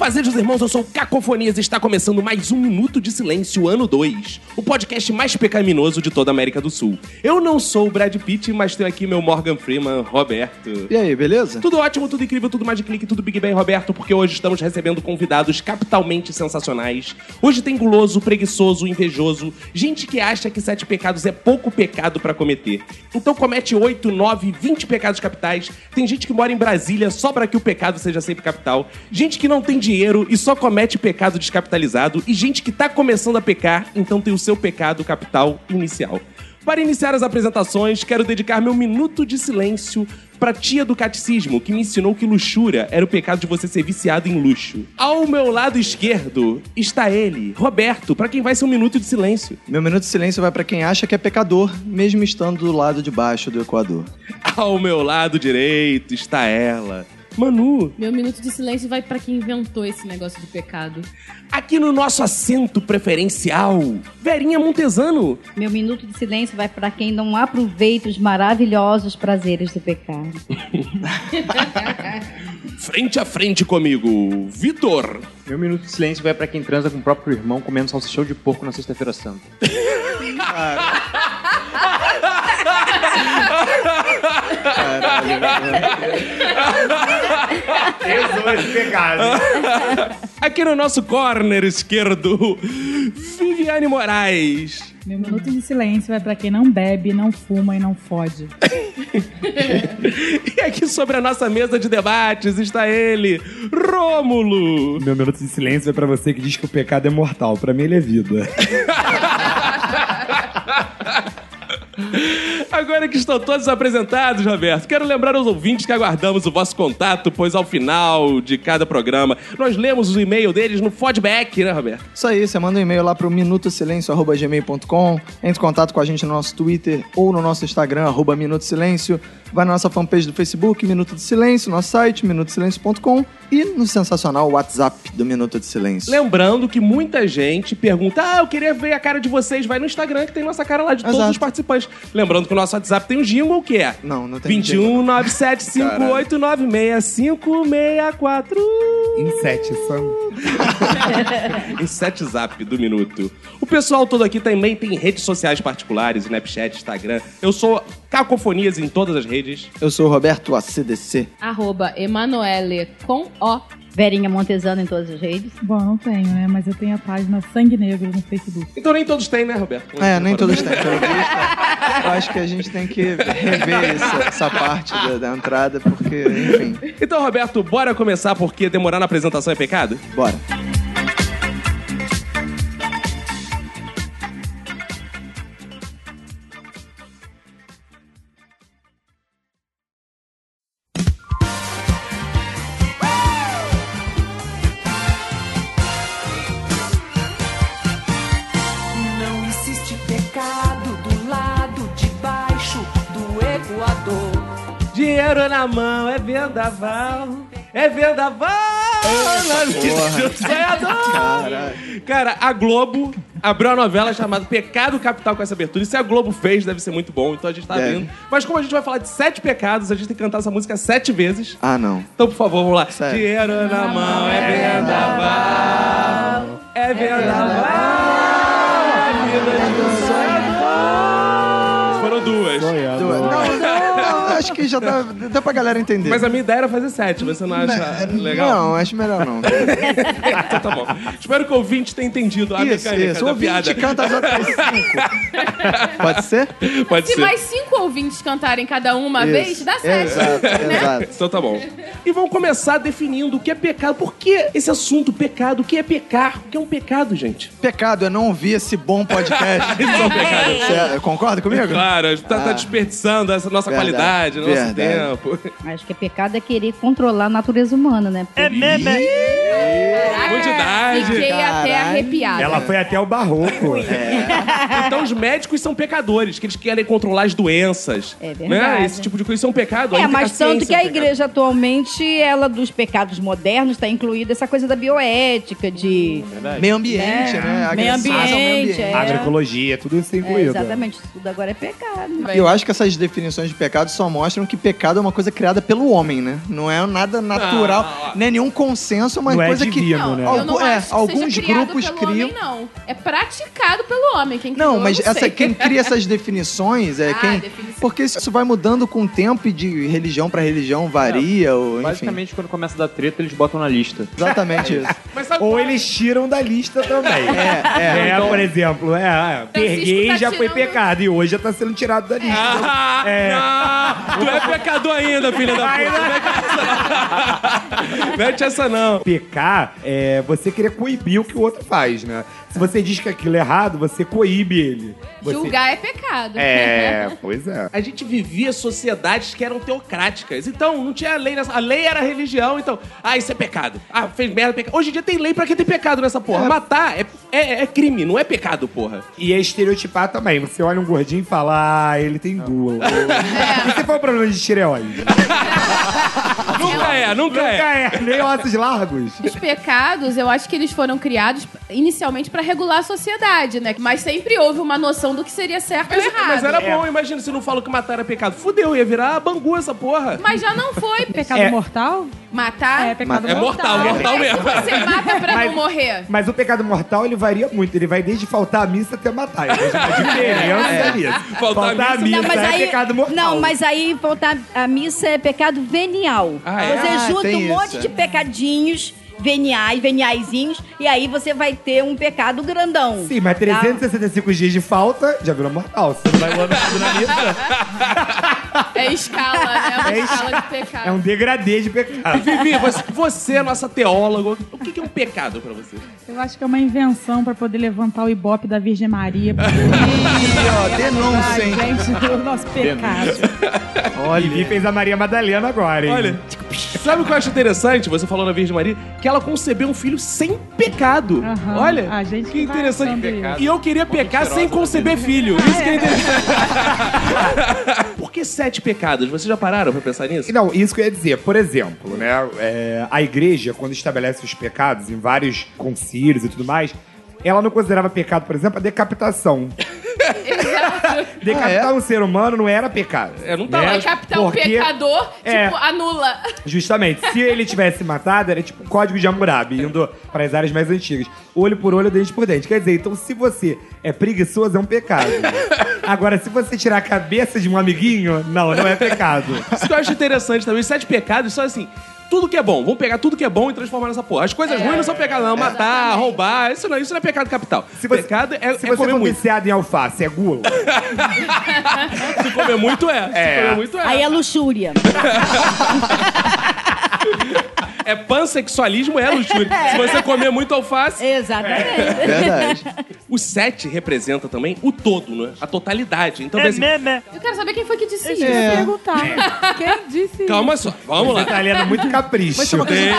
Fazejos irmãos, eu sou o Cacofonias e está começando mais um Minuto de Silêncio, ano 2. O podcast mais pecaminoso de toda a América do Sul. Eu não sou o Brad Pitt, mas tenho aqui meu Morgan Freeman, Roberto. E aí, beleza? Tudo ótimo, tudo incrível, tudo mais de clique, tudo Big Bang, Roberto, porque hoje estamos recebendo convidados capitalmente sensacionais. Hoje tem guloso, preguiçoso, invejoso, gente que acha que sete pecados é pouco pecado pra cometer. Então comete oito, nove, vinte pecados capitais. Tem gente que mora em Brasília só para que o pecado seja sempre capital. Gente que não tem dinheiro e só comete pecado descapitalizado. E gente que tá começando a pecar, então tem o seu pecado capital inicial. Para iniciar as apresentações, quero dedicar meu minuto de silêncio pra tia do catecismo, que me ensinou que luxúria era o pecado de você ser viciado em luxo. Ao meu lado esquerdo está ele, Roberto, pra quem vai ser um minuto de silêncio. Meu minuto de silêncio vai pra quem acha que é pecador, mesmo estando do lado de baixo do Equador. Ao meu lado direito está ela, Manu. Meu minuto de silêncio vai pra quem inventou esse negócio de pecado. Aqui no nosso assento preferencial, Verinha Montesano. Meu minuto de silêncio vai para quem não aproveita os maravilhosos prazeres do pecado. Frente a frente comigo, Vitor. Meu minuto de silêncio vai pra quem transa com o próprio irmão comendo salsichão de porco na sexta-feira santa. Aqui no nosso corner esquerdo, Viviane Moraes. Meu minuto de silêncio vai pra quem não bebe, não fuma e não fode. E aqui sobre a nossa mesa de debates está ele, Rômulo. Meu minuto de silêncio é pra você que diz que o pecado é mortal. Pra mim ele é vida. Agora que estão todos apresentados, Roberto, quero lembrar aos ouvintes que aguardamos o vosso contato, pois ao final de cada programa nós lemos o e-mail deles no feedback, né, Roberto? Isso aí, você manda um e-mail lá pro minutosilencio.gmail.com, entre em contato com a gente no nosso Twitter ou no nosso Instagram, arroba Minuto Silêncio, vai na nossa fanpage do Facebook, Minuto de Silêncio, nosso site, minutosilencio.com e no sensacional WhatsApp do Minuto de Silêncio. Lembrando que muita gente pergunta: Ah, eu queria ver a cara de vocês. Vai no Instagram que tem nossa cara lá de todos Exato. os participantes. Lembrando que o nosso WhatsApp tem um jingle que é Não, não tem 21 975 896 Inseticção. em sete zap do minuto. O pessoal todo aqui também tem redes sociais particulares, Snapchat, Instagram. Eu sou Cacofonias em todas as redes. Eu sou o Roberto ACDC. Arroba Emanuele com O. Verinha Montesano em todas as redes. Bom, eu não tenho, né? Mas eu tenho a página Sangue Negro no Facebook. Então nem todos têm, né, Roberto? É, nem todos têm. Eu acho que a gente tem que rever essa, essa parte da, da entrada, porque, enfim, Então, Roberto, bora começar porque demorar na apresentação é pecado? bora. Dinheiro na mão é vendaval. É vendaval. Caralho. Cara, a Globo abriu uma novela chamada Pecado Capital com essa abertura. E se a Globo fez, deve ser muito bom. Então a gente tá Deve. vendo. Mas como a gente vai falar de sete pecados, a gente tem que cantar essa música sete vezes. Ah, não. Então, por favor, vamos lá. Sério. Dinheiro na mão é vendaval. É vendaval. A vida do sonhador. Acho que já dá, dá pra galera entender. Mas a minha ideia era fazer sete. Você não acha legal? Não, acho melhor não. Então tá bom. Espero que o ouvinte tenha entendido a Isso, mecânica isso. O da ouvinte piada. canta as outras cinco. Pode ser? Pode Se ser. mais cinco ouvintes cantarem cada um uma Isso. vez, dá certo. Exato, exato. Então tá bom. E vamos começar definindo o que é pecado. Por que esse assunto, pecado? O que é pecar? O que é um pecado, gente? Pecado é não ouvir esse bom podcast. Isso é um pecado. Você concorda comigo? Claro, a gente tá, tá Ah. desperdiçando essa nossa Verdade, qualidade, nosso verdade. tempo. Acho que é pecado é querer controlar a natureza humana, né? Porque É Muito de idade. Fiquei até Caralho. arrepiada. Ela foi até o barroco. Então os médicos são pecadores, que eles querem controlar as doenças. É Né? verdade. Esse tipo de coisa, isso é um pecado. É, A mas tanto ciência que é a um pecado. igreja atualmente, ela dos pecados modernos, está incluída essa coisa da bioética, de. Meio ambiente, É. né? Meio Agressões ao ambiente, é. Agroecologia, tudo isso É, incluído. exatamente, isso tudo agora é pecado. Eu acho que essas definições de pecado só mostram que pecado é uma coisa criada pelo homem, né? Não é nada natural, Não, não é nenhum consenso, é uma Não é coisa que. divino, Não, né? eu não é, acho que alguns grupos pelo criam. Homem, não. É praticado pelo homem. Quem criou, Não, mas não essa, quem cria essas definições é Ah, quem. definição. Porque isso vai mudando com o tempo e de religião pra religião varia, ou enfim. Basicamente, quando começa a dar treta, eles botam na lista. Exatamente isso. Ou qual- eles tiram da lista também. É, é. É, por exemplo, é, é, gay tá já foi tirando- pecado e hoje já tá sendo tirado da lista. Ah, É. tu é pecador ainda, filha da puta. Mete essa não. Pecar é você querer coibir o que o outro faz, né? Se você diz que aquilo é errado, você coíbe ele. Você... Julgar é pecado. É, pois é. A gente vivia sociedades que eram teocráticas. Então, não tinha lei nessa. A lei era religião, então. Ah, isso é pecado. Ah, fez merda, pecado. Hoje em dia tem lei pra quem tem pecado nessa porra. Matar é, é, é crime, não é pecado, porra. E é estereotipar também. Você olha um gordinho e fala, ah, ele tem duas. E se for o problema de tireoide? Nunca é, nunca é. Nunca é, nem ossos largos. Os pecados, eu acho que eles foram criados inicialmente pra regular a sociedade, né? Mas sempre houve uma noção do que seria certo Mas, ou errado. mas era bom, imagina se não falou que matar era pecado. Fudeu, ia virar bangu essa porra. Mas já não foi. Pecado É. mortal? Matar. É, pecado É mortal, mortal. mortal É, mesmo. você mata pra Mas- não morrer. Mas o pecado mortal, ele varia muito. Ele vai desde faltar a missa até matar. Diferença nisso. Faltar a missa- missa é pecado mortal. não, mas aí faltar a missa é pecado venial. Ah, é? Você Ah, junta um monte isso, de é. pecadinhos veniais, veniaizinhos, e aí você vai ter um pecado grandão. Sim, mas Tá? 365 dias de falta já virou mortal. Você não vai o ano todo na missa. É escala, né? Uma É escala de É pecado. um degradê de pecado. Vivi, você, você é nossa teóloga. O que, é um pecado pra você? Eu acho que é uma invenção pra poder levantar o ibope da Virgem Maria. Ih, ó, denúncia, hein? gente, o nosso pecado. Olha. Vivi fez a Maria Madalena agora, hein? Olha, sabe o que eu acho interessante? Você falou na Virgem Maria que ela concebeu um filho sem pecado. Aham. Olha, A gente que que interessante. E eu queria pecar sem conceber filho. Isso que é interessante. Por que sete pecados? Vocês já pararam pra pensar nisso? Não, isso que eu ia dizer. Por exemplo, né? é, a igreja, quando estabelece os pecados em vários concílios e tudo mais, ela não considerava pecado, por exemplo, a decapitação. Decapitar um ser humano não era pecado. É, não tá né? lá. Decapitar um Porque- pecador, É. tipo, anula. Justamente, se ele tivesse matado, era tipo um código de Hammurabi, indo para as áreas mais antigas. Olho por olho, dente por dente. Quer dizer, então se você é preguiçoso, é um pecado. Agora, se você tirar a cabeça de um amiguinho, não, não é pecado. Isso que eu acho interessante também. Os sete pecados são assim. Tudo que é bom. Vamos pegar tudo que é bom e transformar nessa porra. As coisas ruins não são pecado, não. Matar, roubar. Isso não, isso não é pecado capital. Se você, pecado é, se é você comer for muito. viciado em alface, é gula. Se comer muito é. Se comer muito é. Aí é luxúria. É pansexualismo, é luxúria. Se você comer muito alface. Exatamente. Verdade. O sete representa também o todo, né? A totalidade. Então, assim, Eu quero saber quem foi que disse isso. Eu ia perguntar. Quem disse calma só, vamos lá. Você tá lendo muito capricho. Tem-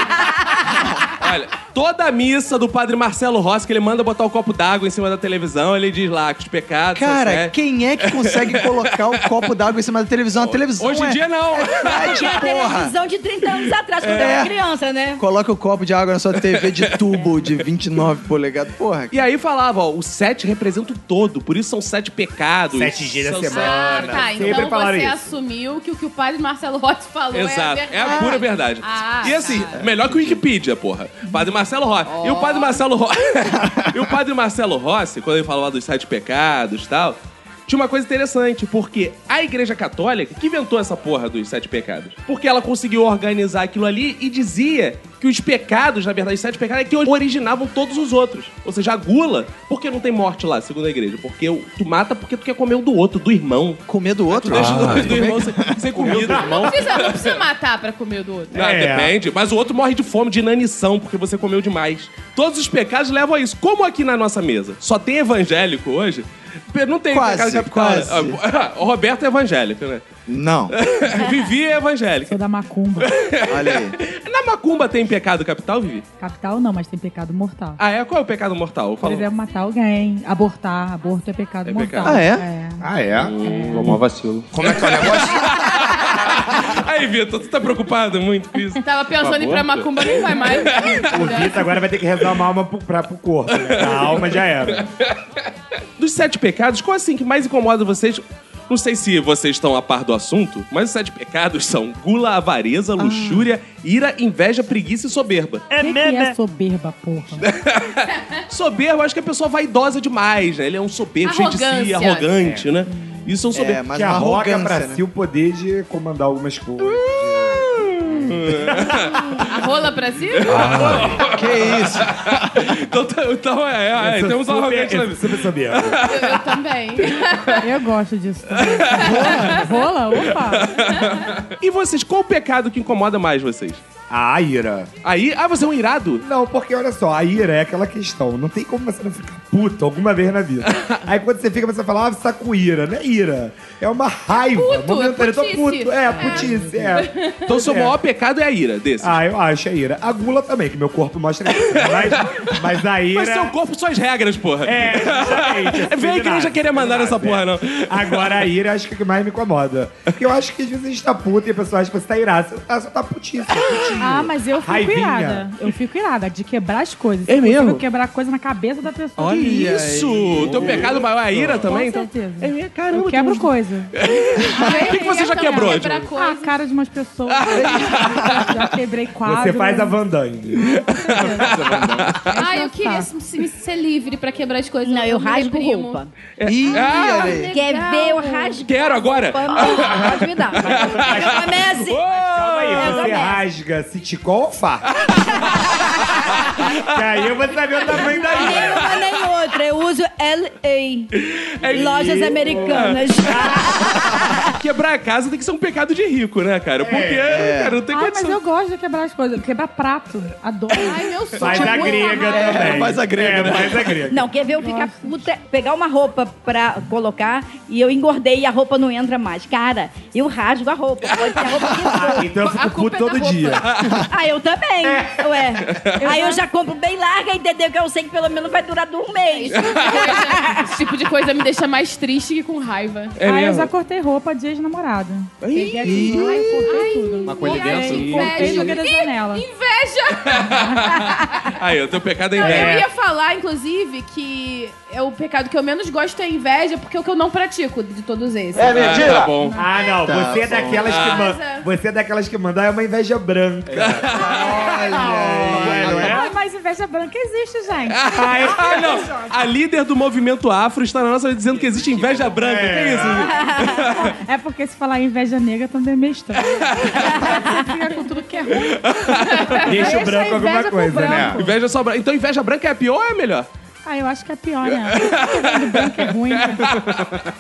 Olha, toda a missa do padre Marcelo Rossi, que ele manda botar o copo d'água em cima da televisão, ele diz lá que os pecados. Cara, sete. quem é que consegue colocar o copo d'água em cima da televisão? A televisão Hoje em é... dia não. é Tinha a porra. televisão de 30 anos atrás, quando eu É. era criança, né? Coloca o copo de água na sua TV de tubo de 29 polegadas. Porra. E aí falava, ó, o sete representa o todo, por isso são sete pecados. Sete dias da semana. Ah, tá. Sempre Então você isso. assumiu que o que o padre Marcelo Rossi falou Exato, é a é verdade. a pura verdade. Ah, e assim, tá. melhor que o Wikipedia, porra. Padre Marcelo Rossi. E o Padre Marcelo Rossi. e o Padre Marcelo Rossi, quando ele falava dos sete pecados e tal, tinha uma coisa interessante, porque a Igreja Católica que inventou essa porra dos sete pecados. Porque ela conseguiu organizar aquilo ali e dizia que os pecados, na verdade, os sete pecados, é que originavam todos os outros. Ou seja, a gula, por que não tem morte lá, segundo a igreja? Porque o- tu mata porque tu quer comer o do outro, do irmão. Comer do outro? Tu deixa Ah. o do irmão sem, sem comida. Não precisa, não precisa matar pra comer o do outro. Ah, É. Depende, mas o outro morre de fome, de inanição, porque você comeu demais. Todos os pecados levam a isso. Como aqui na nossa mesa só tem evangélico hoje, Não tem Quase, pecado capital. quase. Ah, O Roberto é evangélico, né? Não. Vivi é evangélica. Sou da macumba. Olha aí. Na macumba tem pecado capital, Vivi? Capital não, mas tem pecado mortal. Ah, é? Qual é o pecado mortal? Por Fala. exemplo, matar alguém, abortar. Aborto é pecado É mortal. pecado. Ah, é? Ah, é? Hum, mó vacilo. Como é que é o negócio? Aí, Vitor, tu tá preocupado muito com isso? Tava pensando em ir pra Macumba, nem vai mais. O Vitor agora vai ter que rezar uma alma pro, pra, pro corpo, né? A alma já era. Dos sete pecados, qual assim que mais incomoda vocês? Não sei se vocês estão a par do assunto, mas os sete pecados são gula, avareza, luxúria, ira, inveja, preguiça e soberba. É que, que é soberba, porra? Soberba, eu acho que a pessoa vaidosa demais, né? Ele é um soberbo, cheio de si, Arrogância. arrogante, né? Isso é um soberbo. É, mas que arroga pra né? si o poder de comandar algumas coisas. A rola pra cima? Que isso? Então, tá- então é, é, é, temos um arrogante na super, vida. super. Eu, eu também. Eu gosto disso. também. Rola? Rola? Opa! E vocês, qual o pecado que incomoda mais vocês? A ira. Aí, ah, você é um irado? Não, porque olha só, a ira é aquela questão. Não tem como você não ficar puto alguma vez na vida. Aí quando você fica, você fala, ah, você tá com ira. Não é ira. É uma raiva. Puto, momentânea. Eu tô putice. puto. É, putice. É. Então, seu É. maior pecado é a ira desses. Ah, eu acho a ira. A gula também, que meu corpo mostra isso. Mas, mas a ira. Mas seu corpo, suas regras, porra. É, justamente. É, vem a igreja querer mandar nessa porra, não. Agora a ira acho que é o que mais me incomoda. Porque eu acho que às vezes a gente tá puto e a pessoa acha que você tá irado. Você tá, só tá putíssimo, putinho. Ah, mas eu fico Raivinha. irada. Eu fico irada de quebrar as coisas. É Eu mesmo? consigo quebrar coisa na cabeça da pessoa. Olha aí. isso? Teu pecado maior é a ira também? Com Então... certeza. É mesmo? Caramba, Eu quebro coisa. O que, que você já quebrou? Quebrar coisa. Ah, a cara de umas pessoas. já, quebrei quadro. Você faz a Van Damme. Ah, eu queria se- se- ser livre pra quebrar as coisas. Não, eu me rasgo reprimo. roupa. Ih, Ah, olha aí. Quer ver eu rasgo? Quero agora. Pode me dar. Comece. Calma aí, você rasga citicol ou farsa? que aí eu vou saber o tamanho da ira. Nenhuma nem outra. Eu uso LA. Lojas americanas. Quebrar a casa tem que ser um pecado de rico, né, cara? Porque, cara, não tem Ah, mas condição. eu gosto de quebrar as coisas. Quebrar prato. Adoro. Ai, meu sonho. Faz a grega também. faz a grega, É, né? faz a grega. Não, quer ver eu ficar puta, pegar uma roupa pra colocar e eu engordei e a roupa não entra mais. Cara, eu rasgo a roupa. Pode ser a roupa que for. Então eu fico puto é todo dia. Ah, eu também. Ué. Aí eu já compro bem larga, entendeu? Que eu sei que pelo menos vai durar um mês. Esse tipo de coisa- Esse tipo de coisa me deixa mais triste que com raiva. É ah, eu mesmo? já cortei roupa de ex-namorada. Peguei a tesoura e cortei tudo. Uma coisa dentro. Cortei e inveja. joguei janela. Inveja! Aí, o teu pecado é Não, inveja. eu ia falar, inclusive, que é o pecado que eu menos gosto é inveja, porque é o que eu não pratico de todos esses. É mentira? Ah, tá bom. Ah, não. Tá você é bom. daquelas que Ah. mandam. Você é daquelas que mandam. É uma inveja branca. Olha aí. Não é? Ah, mas inveja branca existe, gente. Ah, é- ah, não. A líder do movimento afro está na nossa dizendo que existe inveja branca. Que isso? gente? É porque se falar inveja negra também é meio estranho. Você fica com tudo que é ruim. Deixa o a branco alguma inveja pro coisa, né? branco. Inveja só branca. Então inveja branca é a pior ou é a melhor? Ah, eu acho que é pior, né? Tudo branco é ruim.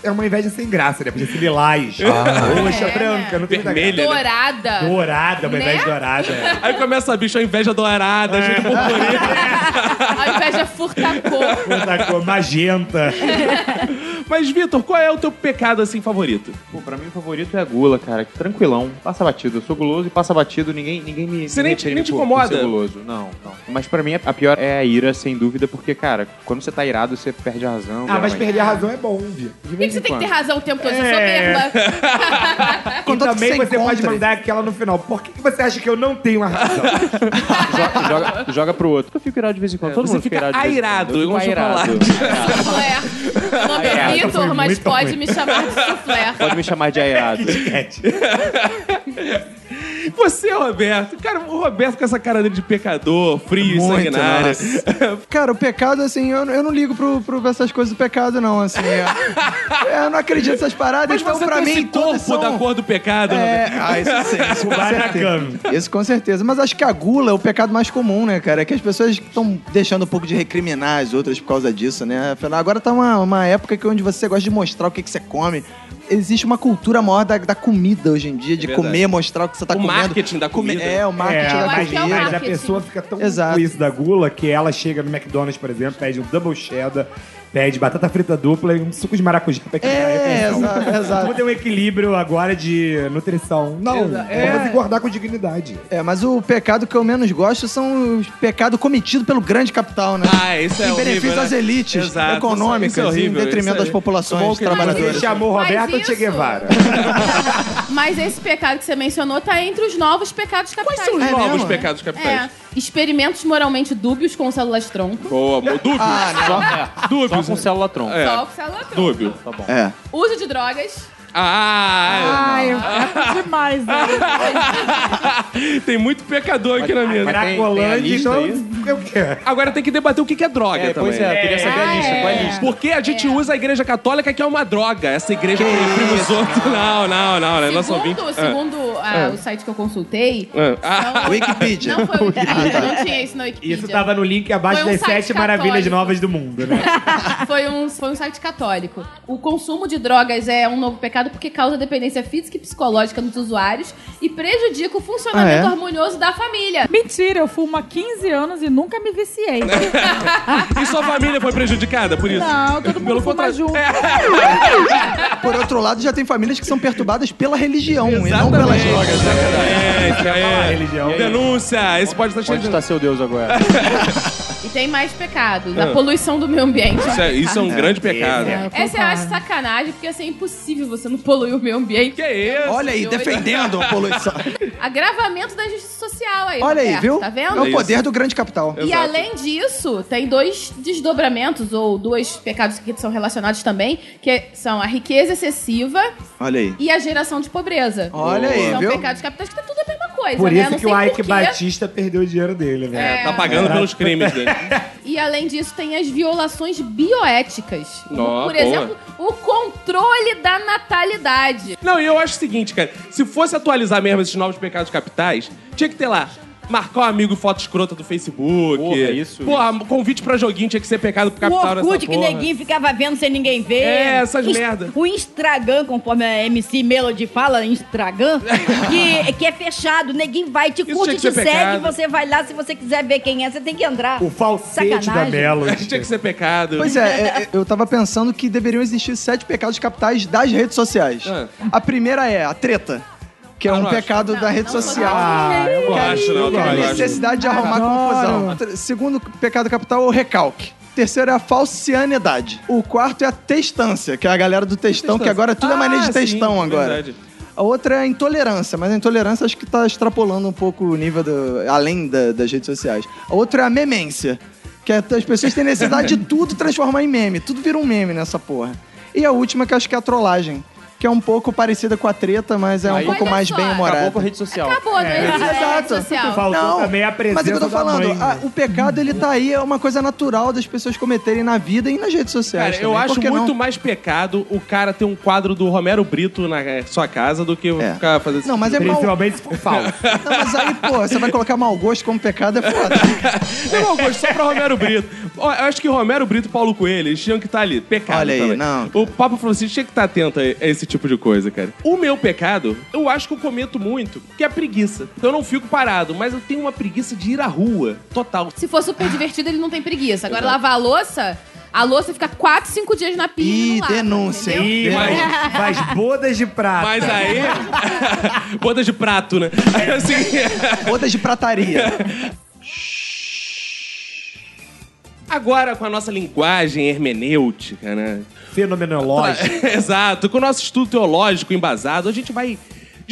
É uma inveja sem graça, né? Podia ser lilás. Roxa, É, branca, não tem. Vermelha. né? Dourada. Dourada, uma inveja Né? dourada. é. Aí começa a bicho, a inveja dourada, cheia de purpurina. A inveja furta-cor. Puta cor, magenta. Mas, Vitor, qual é o teu pecado, assim, favorito? Pô, pra mim o favorito é a gula, cara. Tranquilão. Passa batido. Eu sou guloso e passa batido. Ninguém, ninguém me. Você nem nem te por- por incomoda? ser guloso. Não, não. Mas pra mim a pior é a ira, sem dúvida, porque, cara, quando você tá irado, você perde a razão. Ah, mas perder a razão é bom. De Por que, que você tem que ter razão o tempo todo? Você é É. soberba. E também você você pode mandar aquela no final. Por que, você acha que eu não tenho a razão? joga, joga, joga pro outro. Eu fico irado de vez em quando. Todo você mundo fica irado de vez em airado, quando. Eu igual fico chocolate. airado. É foi Vitor, mas pode ruim. me chamar de soufflé. Pode me chamar de airado. Você, Roberto. Cara, o Roberto com essa cara dele de pecador, frio Muito, sanguinário. nossa. Cara, o pecado, assim, eu, eu não ligo pro, pro essas coisas do pecado, não, assim. é- eu não acredito nessas paradas, Mas então você pra tem mim esse corpo todas são... da cor do pecado, É, Roberto. ah, isso sim, isso com certeza. Isso com certeza. Mas acho que a gula é o pecado mais comum, né, cara? É que as pessoas estão deixando um pouco de recriminar as outras por causa disso, né? Afinal, Agora tá uma, uma época que onde você gosta de mostrar o que, que você come. Existe uma cultura maior da, da comida hoje em dia, de verdade. comer, mostrar o que você tá O comendo. marketing da comida. É, o marketing É, da mas, é o comida. mas a pessoa fica tão Exato. com isso da gula que ela chega no McDonald's, por exemplo, pede um double cheddar pede batata frita dupla e um suco de maracujá pra equilibrar a É, refeição. exato, exato. Vamos ter um equilíbrio agora de nutrição. Não, vamos engordar com dignidade. É, mas o pecado que eu menos gosto são os pecados cometidos pelo grande capital, né? Ah, isso é em horrível, benefício né? das elites Exato, econômicas, isso é horrível, em detrimento isso é- das populações que ele- trabalhadoras. chamou Mas Roberto isso- Che Guevara. Mas esse pecado que você mencionou tá entre os novos pecados capitais. Quais são os É novos mesmo? pecados É. Experimentos moralmente dúbios com células tronco. Boa, boa. Dúbio. Ah, Só Dúbios. com célula tronco. É. Só com célula tronco. Dúbio. Tá bom. É. Uso de drogas. Ah, Ai, é demais. né? tem muito pecador aqui na mesa. Cracolândia, então. É o quê? Agora tem que debater o que que é droga É, também. pois é, eu queria saber a lista. Qual é a lista? Porque a gente usa a igreja católica que é uma droga. Essa igreja que reprime os outros. Não, não, não. né? Segundo, 20. segundo ah, o site que eu consultei. Ah, ah, não- Wikipedia. Não foi o Wikipedia, não tinha isso no Wikipedia. Isso tava no link abaixo um das sete maravilhas novas do mundo, né? Foi um, foi um site católico. O consumo de drogas é um novo pecado porque causa dependência física e psicológica nos usuários e prejudica o funcionamento Ah, é? harmonioso da família. Mentira, eu fumo há 15 anos e nunca me viciei. E sua família foi prejudicada por isso? Não, todo mundo Pelo fuma contrário. junto. Por outro lado, já tem famílias que são perturbadas pela religião e não Exatamente. pelas drogas. né? É, a religião. Denúncia. Esse pode estar cheio Onde de... está seu Deus agora? E tem mais pecados. A Ah. poluição do meio ambiente. Isso é, isso é um grande pecado. É, eu Essa eu acho sacanagem, porque assim, é impossível você não poluir o meio ambiente. Que isso? Olha aí, defendendo a poluição. Agravamento da injustiça social aí. Olha aí, viu? Tá É vendo? o poder do grande capital. E Exato. além disso, tem dois desdobramentos, ou dois pecados que são relacionados também, que são a riqueza excessiva Olha aí. e a geração de pobreza. Olha aí, São viu? pecados capitais que tá tudo a coisa, Por né? isso que o Ike. Batista perdeu o dinheiro dele, né? É, tá pagando pelos crimes dele. E além disso, tem as violações bioéticas. Ó, por boa. exemplo, o controle da natalidade. Não, e eu acho o seguinte, cara. Se fosse atualizar mesmo esses novos pecados capitais, tinha que ter lá. Marcar um amigo foto escrota do Facebook. Porra, isso, Porra, convite pra joguinho tinha que ser pecado pro O capital nessa Orkut que porra. neguinho ficava vendo sem ninguém ver. É, essas Ins- merda. O Instagram, conforme a MC Melody fala, Instagram, que, que é fechado. Neguinho vai, te Isso curte, te segue, pecado. você vai lá. Se você quiser ver quem é, você tem que entrar. O falsete da Sacanagem. Melody. Tinha que ser pecado. Pois é, é, é, eu tava pensando que deveriam existir sete pecados capitais das redes sociais. Ah. A primeira é a treta, que é um pecado da rede social. Ah, eu Não acho, não, Que é a necessidade de arrumar confusão. Segundo pecado capital é o recalque. Terceiro é a falcianidade. O quarto é a textância, que é a galera do textão, que agora tudo é maneira de Ah, sim, textão agora. verdade. A outra é a intolerância, mas a intolerância acho que tá extrapolando um pouco o nível do, além da- das redes sociais. A outra é a memência, que é, as pessoas têm necessidade de tudo transformar em meme, tudo vira um meme nessa porra. E a última que acho que é a trollagem, que é um pouco parecida com a treta, mas é um Aí- pouco Olha mais só. bem Acabou com a rede social. Acabou, não É. mais Exato. social. Faltou também a presença mas é que eu tô da falando, mãe, né? a- o pecado ele tá aí, é uma coisa natural das pessoas cometerem na vida e nas redes sociais. Cara, eu também, acho por que muito não? mais pecado o cara ter um quadro do Romero Brito na eh, sua casa do que É. ficar fazendo Não, mas é mal. Principalmente se for falso. Não, mas aí, pô, você vai colocar mau gosto como pecado é foda. Não, mau gosto, só pra Romero Brito. Ó, Eu acho que Romero Brito e Paulo Coelho, eles tinham que estar ali. Pecado Olha aí, também. não. O Papa Francisco tinha que estar atento a a esse tipo de coisa, cara. O meu pecado, eu acho que eu cometo muito, que é a preguiça. Eu não fico parado, mas eu tenho uma preguiça de ir à rua. Total. Se for super divertido, ele não tem preguiça. Agora, lavar a louça, a louça fica 4, 5 dias na pia. e Ih, não lava, denúncia, entendeu? Ih, Mas- faz, faz bodas de prata. Mas aí. Bodas de prato, né? Aí, assim. Bodas de prataria. Agora, com a nossa linguagem hermenêutica, né? Fenomenológico. Exato. Com o nosso estudo teológico embasado, a gente vai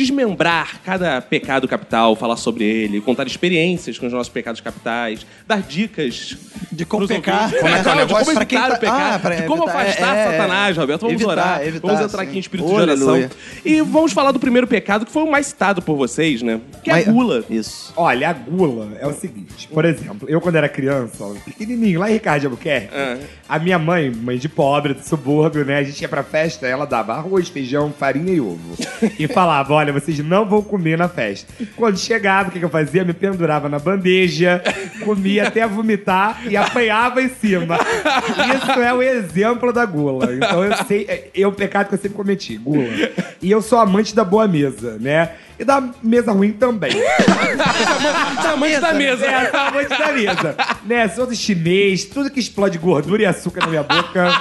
desmembrar cada pecado capital, falar sobre ele, contar experiências com os nossos pecados capitais, dar dicas De como pecar. Como é que é o negócio? como evitar tá- o pecado, Ah, pra de como afastar é, é. Satanás, Roberto. Vamos Evitar, orar. evitar, vamos entrar sim. aqui em espírito Oh, de oração. aleluia. E vamos falar do primeiro pecado, que foi o mais citado por vocês, né? Que é a Mas- gula. Isso. Olha, a gula é o seguinte. Por exemplo, eu quando era criança, pequenininho, lá em Ricardo de Albuquerque, Ah. a minha mãe, mãe de pobre, do subúrbio, né? A gente ia pra festa, ela dava arroz, feijão, farinha e ovo. e falava, olha, vocês não vão comer na festa. Quando chegava, o que, que eu fazia? Me pendurava na bandeja, comia até vomitar e apanhava em cima. Isso é o exemplo da gula. Então eu sei, é, o pecado que eu sempre cometi, gula. E eu sou amante da boa mesa, né? E da mesa ruim também. Tamanho da mesa. É, sou amante da mesa. Né? Sou do chinês, tudo que explode gordura e açúcar na minha boca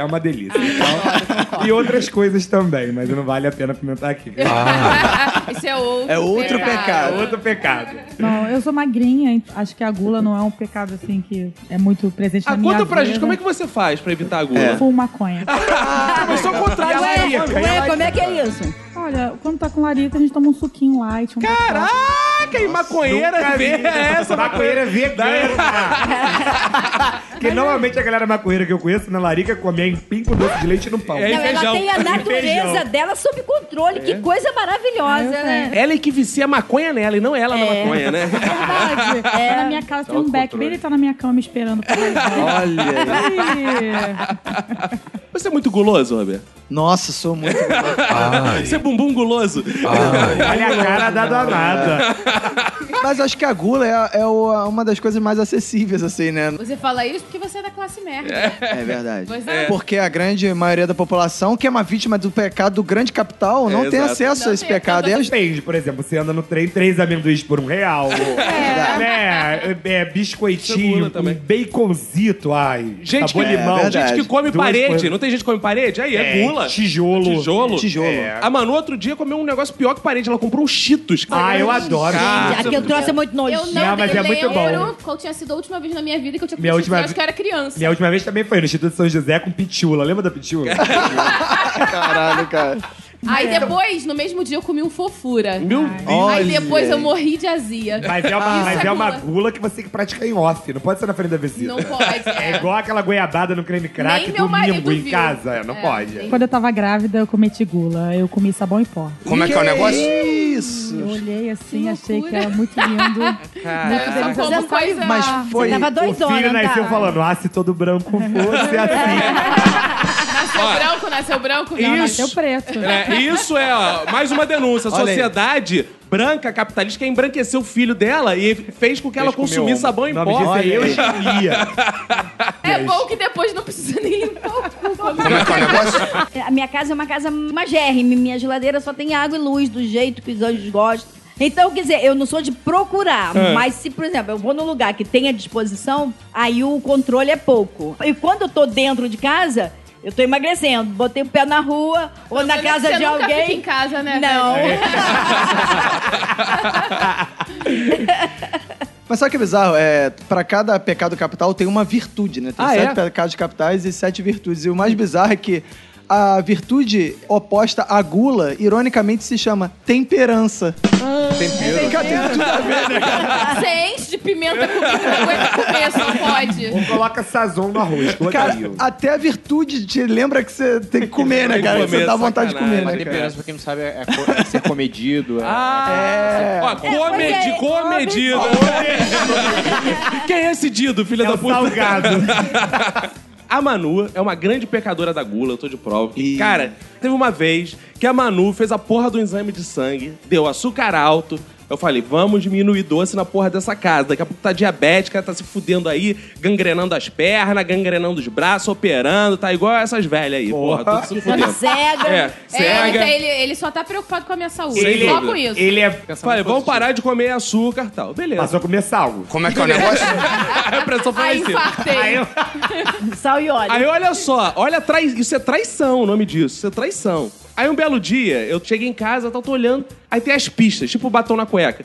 é uma delícia. Então, e outras coisas também, mas não vale a pena comentar aqui. Isso é outro É outro pecado. Outro pecado. Não, eu sou magrinha, acho que a gula não é um pecado assim que é muito presente Ah, na minha conta pra vida. gente, como é que você faz pra evitar a gula? Eu fumo maconha. Eu sou o contrário. Ué, ué, como é que é isso? Olha, quando tá com larica, a gente toma um suquinho light. Um Caraca, e maconheira vê essa maconheira vegana. Porque normalmente a galera maconheira que eu conheço na larica comia empim com doce de leite no pão. É, Não, ela tem a natureza dela sob controle. Que coisa maravilhosa, Eu né? Ela é que vicia a maconha nela e não ela na É. maconha, né? Verdade. É. Na minha casa tem um beck, bem ele tá na minha cama esperando pra Olha aí. Você é muito guloso, Roberto? Nossa, sou muito. Você é bumbum guloso? Olha a cara da danada. Mas acho que a gula é, é uma das coisas mais acessíveis, assim, né? Você fala isso porque você é da classe merda. É verdade. Pois é. Porque a grande maioria da população, que é uma vítima do pecado do grande capital, não É, tem exato. acesso Não a esse tem pecado. E as- Depende, por exemplo, você anda no trem, três amendoins por um real. É. Né? É, biscoitinho, Cebola um também. baconzito, ai. Gente que, limão. É gente que come Duas parede. coisas. Não tem gente que come parede? Aí é, gula. Tijolo. Tijolo. Tijolo. É. A Manu outro dia comeu um negócio pior que parede. Ela comprou um Cheetos. Ah, eu adoro. Cara, Aqui eu trouxe muito Eu nojento. não, Não, mas é muito lembro bom. qual tinha sido a última vez na minha vida que eu tinha Minha última eu vez- acho que eu era criança. Minha última vez também foi no Instituto São José com pitula. Lembra da pitula? Caralho, cara. Aí depois, no mesmo dia, eu comi um fofura. Meu Deus. Aí depois eu morri de azia. Mas é, uma, mas é é uma gula. que você tem que praticar em off. Não pode ser na frente da visita. Não pode. É É. igual aquela goiabada no creme crack Nem meu marido domingo em viu. casa. É, não É, pode. Quando eu tava grávida, eu cometi gula. Eu comi sabão em pó. Como é que é o negócio? Isso. Eu olhei assim, Que achei que era muito lindo. Eu só como coisa... Mas foi. Você tava O filho nasceu tá? falando, ah, se todo branco fosse assim. Nasceu branco, nasceu branco. Não, Não, nasceu preto. É, isso é ó, mais uma denúncia. A Olha aí. sociedade branca, capitalista, quer embranquecer o filho dela e fez com que ela comer consumisse sabão em nome pó. disso é Olha aí. É bom que depois não precisa nem limpar o cu. Como é que é o negócio? A minha casa é uma casa magérrima. Minha geladeira só tem água e luz, do jeito que os anjos gostam. Então, quer dizer, eu não sou de procurar, É. mas se, por exemplo, eu vou num lugar que tem à disposição, aí o controle é pouco. E quando eu tô dentro de casa, eu tô emagrecendo. Botei o pé na rua ou na casa você de nunca alguém. fica em casa, né, Não. Mas sabe o que é bizarro? É, pra cada pecado capital tem uma virtude, né? Tem Ah, sete é? pecados capitais e sete virtudes. E o mais bizarro é que a virtude oposta à gula, ironicamente, se chama temperança. Tempero. Cara, tem tudo a ver, né? Você enche de pimenta comigo, não aguenta comer, só pode. Ou coloca sazon no arroz. Cara, Cara, até a virtude te lembra que você tem que comer, né, cara? você dá vontade de comer, né, cara? temperança, pra quem não sabe, é, co- é ser comedido. É... Ah, ó, pois comedi, é, comedido. Quem é esse Dido, filho é da puta? salgado. A Manu é uma grande pecadora da gula, eu tô de prova. Cara, teve uma vez que a Manu fez a porra do exame de sangue, deu açúcar alto. Eu falei, vamos diminuir doce na porra dessa casa. Daqui a pouco tá diabética, tá se fudendo aí, gangrenando as pernas, gangrenando os braços, operando, tá igual essas velhas aí, porra, tudo se fudendo. cega. É, É, cega. ele, ele só tá preocupado com a minha saúde. Sem Só com isso. Ele é... Falei, vamos parar de comer açúcar e tal. Beleza. Passou a comer salgo. Como é que é o negócio? a pressão foi Aí infartei. Aí eu... Sal e óleo. Aí olha só, olha, trai... isso é traição o nome disso, isso é traição. Aí um belo dia, eu cheguei em casa, eu tô olhando, aí tem as pistas, tipo batom na cueca.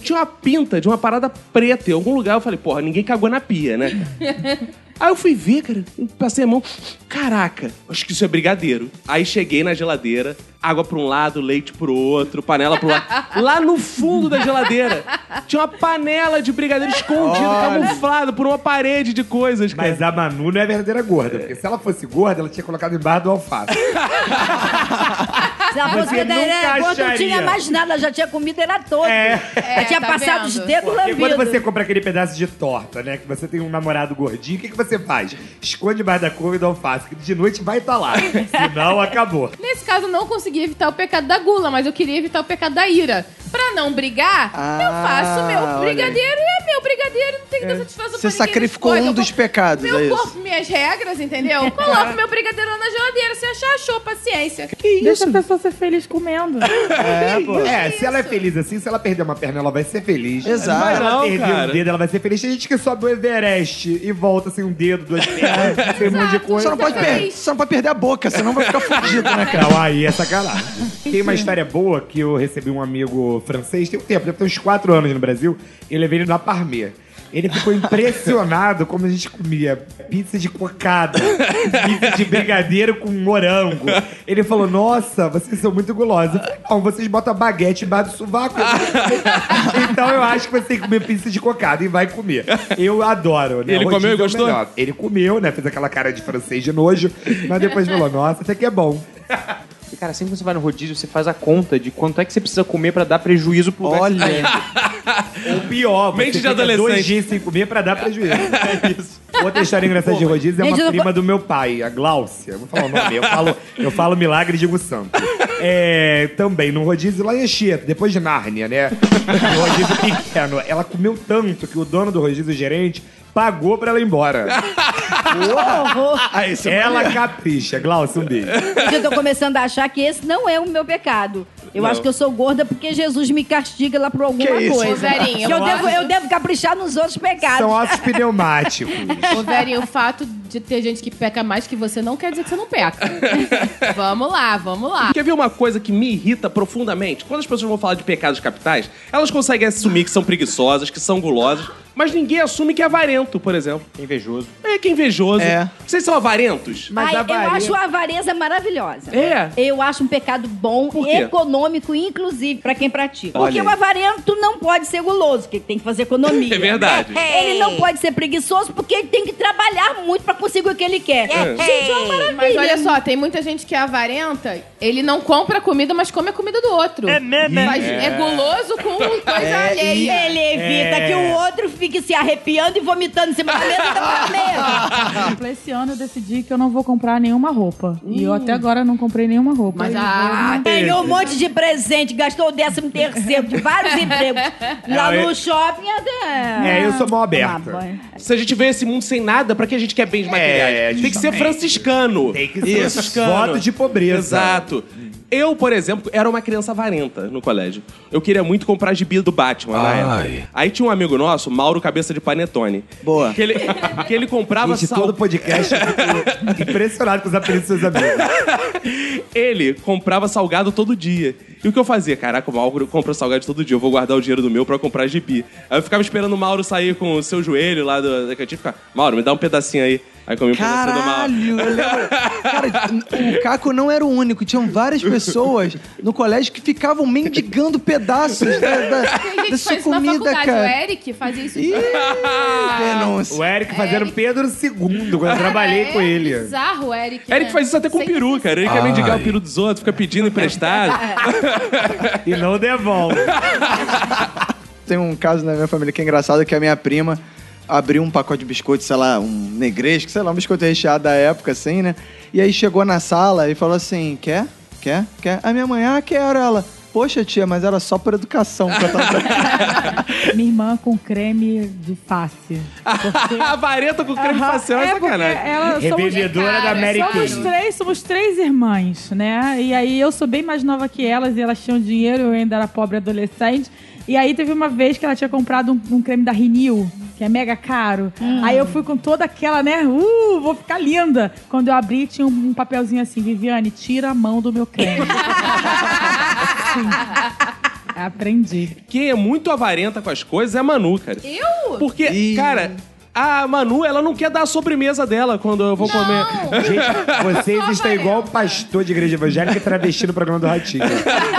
Tinha uma pinta de uma parada preta em algum lugar, eu falei, porra, ninguém cagou na pia, né? Aí eu fui ver, cara, passei a mão, caraca, acho que isso é brigadeiro. Aí cheguei na geladeira, água pra um lado, leite pro outro, panela pro lado. Lá no fundo da geladeira tinha uma panela de brigadeiro escondido, camuflado por uma parede de coisas, cara. Mas a Manu não é verdadeira gorda. Porque se ela fosse gorda, ela tinha colocado embaixo do alface. Se ela fosse Você nunca gorda, não tinha mais nada, ela já tinha comido, era todo. É. Já tinha tá passado vendo? os dedos Porque quando lambidos. você compra aquele pedaço de torta, né? Que você tem um namorado gordinho, o que, que você faz? Esconde embaixo da couve e do alface, que de noite vai estar lá. Senão, acabou. Nesse caso, eu não consegui evitar o pecado da gula, mas eu queria evitar o pecado da ira. Pra não brigar, Ah, eu faço meu brigadeiro é meu brigadeiro, não tem tá satisfação Você pra ninguém sacrificou um dos pecados, Meu é isso. corpo, minhas regras, entendeu? Coloco meu brigadeiro na geladeira. Se achar, achou, paciência. Deixa a pessoa ser feliz comendo. É, pô. É, se ela é feliz assim, se ela perder uma perna, ela vai ser feliz. Exato. Se ela Não, perder cara. um dedo, ela vai ser feliz. Tem gente que sobe o Everest e volta sem um dedo, duas pernas, sem um monte de coisa. Você não, pode per- você não pode perder a boca, senão vai ficar fudido, né, cara? Não, aí é sacanagem. Tem uma história boa que eu recebi um amigo francês, tem um tempo, deve ter uns quatro anos no Brasil, e eu levei ele na Ele ficou impressionado como a gente comia pizza de cocada, pizza de brigadeiro com morango. Ele falou, nossa, vocês são muito gulosos. Eu falei, não, vocês botam baguete embaixo do sovaco. então eu acho que você tem que comer pizza de cocada e vai comer. Eu adoro, né? Ele comeu e é gostou? melhor. Ele comeu, né? Fez aquela cara de francês de nojo, mas depois falou, nossa, até que é bom. E, cara, sempre que você vai no rodízio, você faz a conta de quanto é que você precisa comer pra dar prejuízo pro lugar Olha, Ou pior, Mente você de fica adolescente. dois dias sem comer pra dar prejuízo. É isso. Outra história engraçada de rodízio é Gente, uma eu prima do meu pai, a Gláucia. Vou falar o nome. Eu falo, eu falo milagre e digo santo. É, também, num rodízio lá em Anchieta, depois de Nárnia, né? No rodízio pequeno. Ela comeu tanto que o dono do rodízio, o gerente, pagou pra ela ir embora. ah, esse é ela capricha. Gláucia, um beijo. Gente, eu tô começando a achar que esse não é o meu pecado. Eu Não. acho que eu sou gorda porque Jesus me castiga lá por alguma Que isso? coisa. Que eu, devo, eu devo caprichar nos outros pecados. São ossos pneumáticos. Ô, Verinho, o fato de ter gente que peca mais que você não quer dizer que você não peca. vamos lá, vamos lá. Quer ver uma coisa que me irrita profundamente? Quando as pessoas vão falar de pecados capitais, elas conseguem assumir que são preguiçosas, que são gulosas, mas ninguém assume que é avarento, por exemplo. invejoso. É que é invejoso. É. Vocês são avarentos? Mas Ai, a eu acho a avareza maravilhosa. É. Eu acho um pecado bom e quê? Econômico, inclusive, pra quem pratica. Olha Porque o avarento não pode ser guloso, porque tem que fazer economia. É verdade. Ele não pode ser preguiçoso, porque ele tem que trabalhar muito pra conseguir o que ele quer. Gente, é uma maravilha. Mas olha só, tem muita gente que é avarenta, ele não compra comida, mas come a comida do outro. É mesmo? É, guloso com coisa alheia. Ele evita É. que o outro fique se arrepiando e vomitando em cima da mesa da mesa. Esse ano eu decidi que eu não vou comprar nenhuma roupa. E eu até agora não comprei nenhuma roupa. Mas ah, Ganhou um monte de presente, gastou o décimo terceiro de vários empregos. Lá Não, no shopping até. É, eu sou mão aberta. Tomar banho. Se a gente vê esse mundo sem nada, pra que a gente quer bens materiais? É, tem que ser franciscano. Tem que ser franciscano. voto de pobreza. Exato. Eu, por exemplo, era uma criança avarenta no colégio. Eu queria muito comprar gibi do Batman na época. Aí tinha um amigo nosso, Mauro Cabeça de Panetone. Boa. Que ele, que ele comprava Gente, sal- todo podcast eu fico impressionado com os apelidos dos seus amigos. Ele comprava salgado todo dia. E o que eu fazia? Caraca, o Mauro compra salgado todo dia. Eu vou guardar o dinheiro do meu pra comprar gibi. Aí eu ficava esperando o Mauro sair com o seu joelho lá do, da cantina e ficar, Mauro, me dá um pedacinho aí. Aí comi um do. Caralho, eu lembro. Cara, o Caco não era o único. Tinham várias pessoas no colégio que ficavam mendigando pedaços da, da, na comida, faculdade. O cara. Eric fazia isso. Ih, O denúncia. Eric fazendo Pedro II, quando eu trabalhei com é ele. bizarro o Eric. Eric né? faz isso até com o Sem- peru, cara. Ele quer mendigar o peru dos outros, fica pedindo emprestado. E não devolve. Tem um caso na minha família que é engraçado, que a minha prima abriu um pacote de biscoito, sei lá, um negresco, sei lá, um biscoito recheado da época, assim, né? E aí chegou na sala e falou assim, quer? Quer? Quer? A minha mãe, ah, quero. Ela, poxa tia, mas era só por educação que eu tava... Minha irmã com creme de face. a vareta com creme Aham, facial é, porque sacanagem. ela- somos, Revendedora da Cara, Mary somos três, somos três irmãs, né? E aí eu sou bem mais nova que elas e elas tinham dinheiro, eu ainda era pobre adolescente. E aí teve uma vez que ela tinha comprado um, um creme da Rinil, que é mega caro. Aí eu fui com toda aquela, né? Uh, vou ficar linda. Quando eu abri, tinha um, um papelzinho assim, Viviane, tira a mão do meu creme. Sim. Aprendi. Quem é muito avarenta com as coisas é a Manu, cara. Eu? Porque, Ih. cara, a Manu, ela não quer dar a sobremesa dela quando eu vou comer. Gente, vocês Só estão igual o pastor de igreja evangélica e travesti no programa do Ratinho.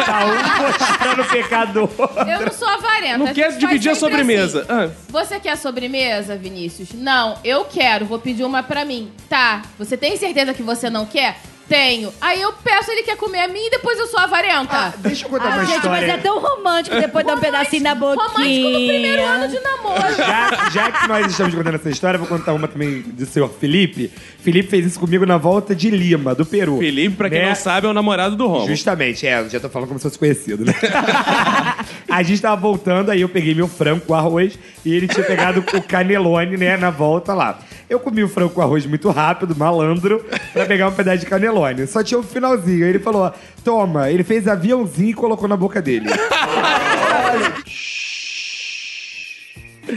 Tá um mostrando o pecador. Eu não sou avarenta. Não A quer dividir a sobremesa. assim. Ah. Você quer sobremesa, Vinícius? Não, eu quero. Vou pedir uma pra mim. Tá. Você tem certeza que você não quer? Tenho. Aí eu peço, ele quer comer a mim e depois eu sou avarenta. Ah, deixa eu contar Ah, uma gente, mas história. é tão romântico depois dar um pedacinho na boquinha. Romântico no primeiro ano de namoro. Já, já que nós estamos contando essa história, eu vou contar uma também do senhor Felipe. Felipe fez isso comigo na volta de Lima, do Peru. Felipe, pra quem Né? não sabe, é o namorado do Romo. Justamente, é, já tô falando como se fosse conhecido, né? A gente tava voltando, aí eu peguei meu frango com arroz e ele tinha pegado o canelone, né, na volta lá. Eu comi o frango com arroz muito rápido, malandro, pra pegar um pedaço de canelone. Só tinha o finalzinho. Aí ele falou: toma. Ele fez aviãozinho e colocou na boca dele.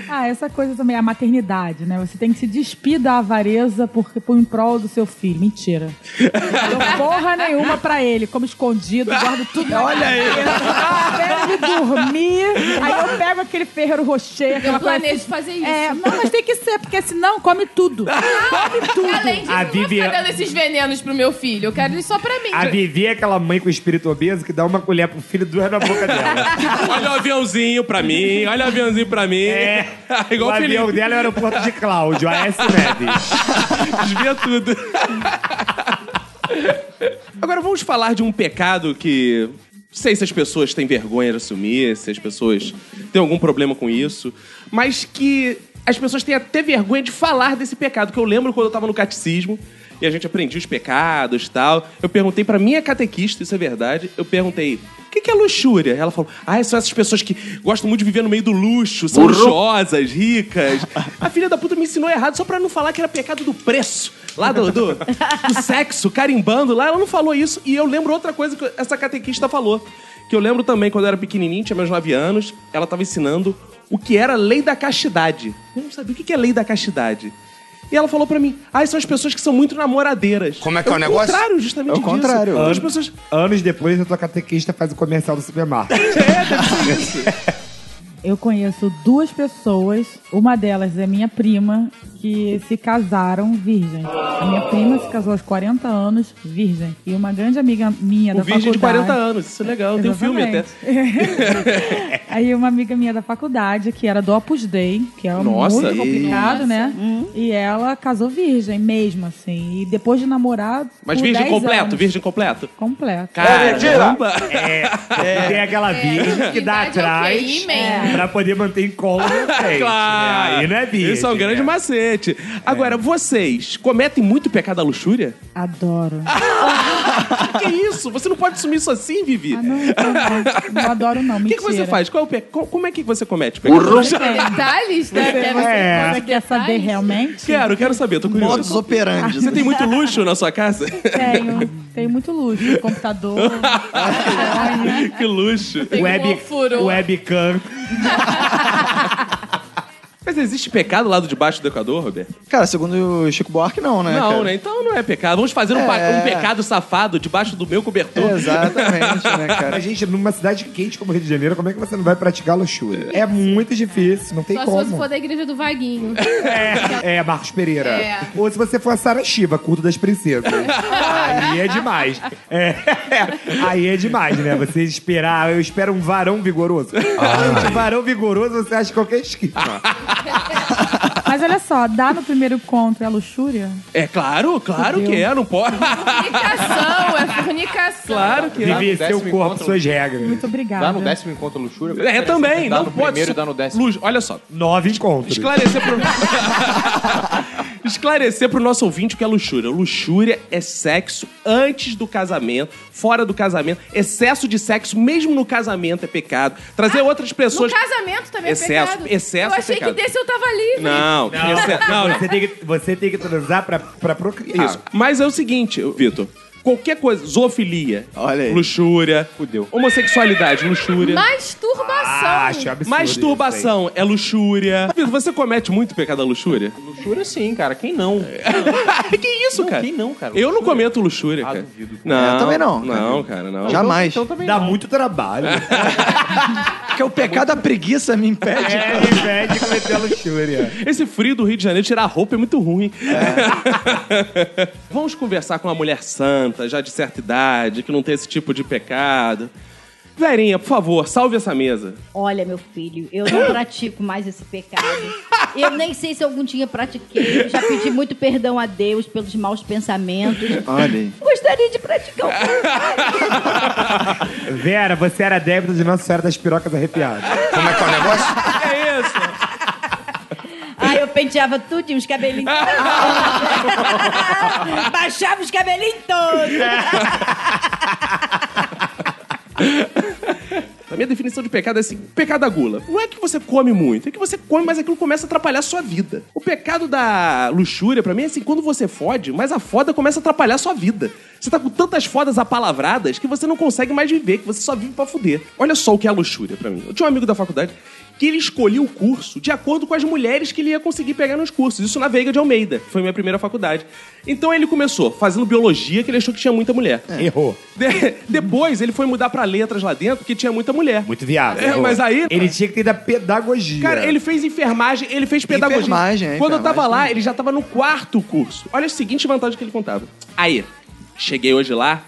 Ah, essa coisa também, a maternidade, né? Você tem que se despir da avareza por, por em prol do seu filho. Mentira. Não dou porra nenhuma pra ele, como escondido, guardo tudo. Olha aí. Espero ele dormir, aí eu pego aquele ferreiro rocher, Eu planejo assim. fazer isso. É, não, mas tem que ser, porque senão come tudo. Come tudo. Além disso, A eu não vou Vivi- ficar dando esses venenos pro meu filho. Eu quero ele só pra mim. A Vivi é aquela mãe com espírito obeso que dá uma colher pro filho e duas na boca dela. Olha o aviãozinho pra mim, olha o aviãozinho pra mim. É. Igual o Felipe. avião dela é o aeroporto de Cláudio, AS Neves. Desvia tudo. Agora vamos falar de um pecado que. Não sei se as pessoas têm vergonha de assumir, se as pessoas têm algum problema com isso, mas que as pessoas têm até vergonha de falar desse pecado. Que eu lembro quando eu tava no catecismo e a gente aprendia os pecados e tal. Eu perguntei pra minha catequista, isso é verdade, eu perguntei. O que que é luxúria? Ela falou: Ah, são essas pessoas que gostam muito de viver no meio do luxo, são luxuosas, ricas. A filha da puta me ensinou errado só pra não falar que era pecado do preço. Lá do, do, do sexo, carimbando lá, ela não falou isso. E eu lembro outra coisa que essa catequista falou. Que eu lembro também, quando eu era pequenininho, tinha meus 9 anos, ela tava ensinando o que era lei da castidade. Eu não sabia o que é lei da castidade. E ela falou pra mim, ah, são as pessoas que são muito namoradeiras. Como é que é o o negócio? contrário, justamente É o disso. contrário. As pessoas... Anos depois, a tua catequista faz o comercial do supermercado. Eu conheço duas pessoas, uma delas é minha prima, que se casaram virgem. A minha prima se casou aos 40 anos, virgem. E uma grande amiga minha O da virgem de faculdade... 40 anos, isso é legal, tem um filme até. Aí uma amiga minha da faculdade, que era do Opus Dei, que é Nossa. muito complicado, Nossa. né? E ela casou virgem mesmo, assim. E depois de namorar. Mas por virgem 10 completo, anos. virgem completo? Completo. Caramba! É, tem aquela virgem que dá atrás ok, man. pra poder manter em colo no frente. Claro! Aí não é virgem. Isso é um grande né? macete. Agora, vocês cometem muito pecado da luxúria? Adoro. que isso? Você não pode assumir isso assim, Vivi? Ah, não, não, não, não adoro, não. O que, que você faz? Qual é o pe... co- Como é que você comete pecado da luxúria? Detalhes, né? Quer você, É. Você quer saber realmente? Quero, quero saber, tô curioso. Modus operandi. Você tem muito luxo na sua casa? Tenho. Tenho muito luxo. Computador, que luxo. Tem um Web, webcam. Mas existe pecado lá do debaixo do Equador, Roberto? Cara, segundo o Chico Buarque, não, né? não, cara? né? Então não é pecado. Vamos fazer um, É. um pecado safado debaixo do meu cobertor. Exatamente, né, cara? Mas, gente, numa cidade quente como Rio de Janeiro, como é que você não vai praticar luxúria? É muito difícil, não tem Só se como. você for da igreja do Vaguinho. É, é, Marcos Pereira. É. Ou se você for a Sara Shiva, culto das princesas. aí é demais. É, aí é demais, né? Você esperar, eu espero um varão vigoroso. Gente, varão vigoroso você acha qualquer esquina. Mas olha só, dá no primeiro encontro é luxúria? É claro, claro Meu que Deus. é, não pode. Fornicação, é fornicação. claro que é. Viver seu corpo, encontro. suas regras. Muito obrigada. Dá no décimo encontro luxúria. É, também, Dá não no pode. primeiro e dá no décimo. Luz, olha só. Nove encontros. Esclarecer pro... Esclarecer pro nosso ouvinte o que é luxúria. Luxúria é sexo antes do casamento, fora do casamento. Excesso de sexo, mesmo no casamento, é pecado. Trazer outras No pessoas. casamento também Excesso- é pecado. excesso Eu achei é pecado. que desse eu tava livre. Não, Não, exce- não, não. Você tem que, você tem que transar pra, pra procriar. Isso. Mas é o seguinte, Vitor. Qualquer coisa, zoofilia, Olha aí. luxúria, Fudeu. homossexualidade, luxúria. Masturbação. Ah, acho absurdo. Masturbação é luxúria. Vitor, você comete muito pecado da luxúria? Luxúria sim, cara. Quem não? que isso, Não, cara? quem não, cara? Eu não Luxúria. cometo luxúria, Ah, cara. duvido. Não, Eu também não. Não, cara, não. Jamais. Então também Dá não. muito trabalho. Porque o pecado da preguiça me impede. é, ao invés de cometer a luxúria. Esse frio do Rio de Janeiro, tirar a roupa é muito ruim. Vamos conversar com uma mulher já de certa idade, que não tem esse tipo de pecado. Verinha, por favor, salve essa mesa. Olha, meu filho, eu não pratico mais esse pecado. Eu nem sei se algum dia pratiquei. Eu já pedi muito perdão a Deus pelos maus pensamentos. Olha aí. Gostaria de praticar o Vera, você era débito de Nossa Senhora das Pirocas Arrepiadas. Como é que é o negócio? É isso. Ai, eu penteava tudo e os cabelinhos. Baixava os cabelinhos todos. A minha definição de pecado é assim: pecado da gula. Não é que você come muito, é que você come, mas aquilo começa a atrapalhar a sua vida. O pecado da luxúria, pra mim, é assim: quando você fode, mas a foda começa a atrapalhar a sua vida. Você tá com tantas fodas apalavradas que você não consegue mais viver, que você só vive pra fuder. Olha só o que é a luxúria pra mim. Eu tinha um amigo da faculdade que ele escolhia o curso de acordo com as mulheres que ele ia conseguir pegar nos cursos. Isso na Veiga de Almeida, que foi minha primeira faculdade. Então ele começou fazendo biologia, que ele achou que tinha muita mulher. Errou. De- depois ele foi mudar pra letras lá dentro, que tinha muita mulher. Muito viado. É, mas aí- Ele tinha que ter da pedagogia. Cara, ele fez enfermagem, ele fez pedagogia. Enfermagem, é, Quando eu tava enfermagem lá, ele já tava no quarto curso. Olha a seguinte vantagem que ele contava. Aí, cheguei hoje lá,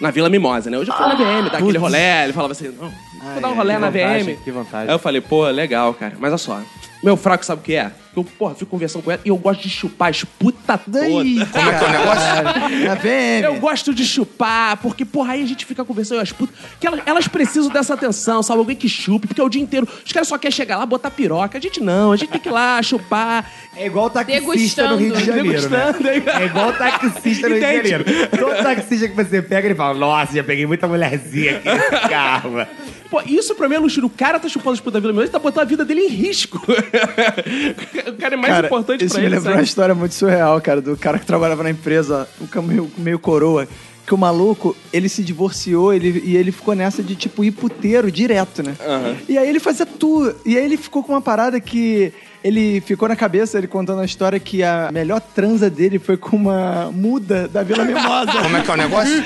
na Vila Mimosa, né? Hoje eu fui na VM, dar aquele rolé. Ele falava assim, não, vou dar um rolé na VM. que vantagem. Aí eu falei, pô, legal, cara. Mas olha só, meu fraco sabe o que é? Que eu, porra, fico conversando com ela e eu gosto de chupar as puta Daí, toda. Como é que é o negócio? Na VM. Eu gosto de chupar, porque, porra, aí a gente fica conversando, as putas, que elas, elas precisam dessa atenção, sabe? Alguém que chupe, porque é o dia inteiro. Os caras só querem chegar lá, botar piroca. A gente não, a gente tem que ir lá, chupar. É igual taxista no Rio de Degustando. Janeiro, né? É igual taxista no Rio de? Janeiro. Todo taxista que você pega, ele fala, nossa, já peguei muita mulherzinha aqui nesse carro. mano." Pô, isso pra mim é luxúria. O cara tá chupando as putas da Vila Mimosa e tá botando a vida dele em risco. o cara é mais Cara, importante isso pra me ele. lembrou sabe? uma história muito surreal, cara, do cara que trabalhava na empresa, um cara meio, meio coroa. Que o maluco, ele se divorciou ele, e ele ficou nessa de, tipo, ir puteiro direto, né? Aham. E aí ele fazia tudo. E aí ele ficou com uma parada que ele ficou na cabeça, ele contando a história que a melhor transa dele foi com uma muda da Vila Mimosa. Como é que é o negócio?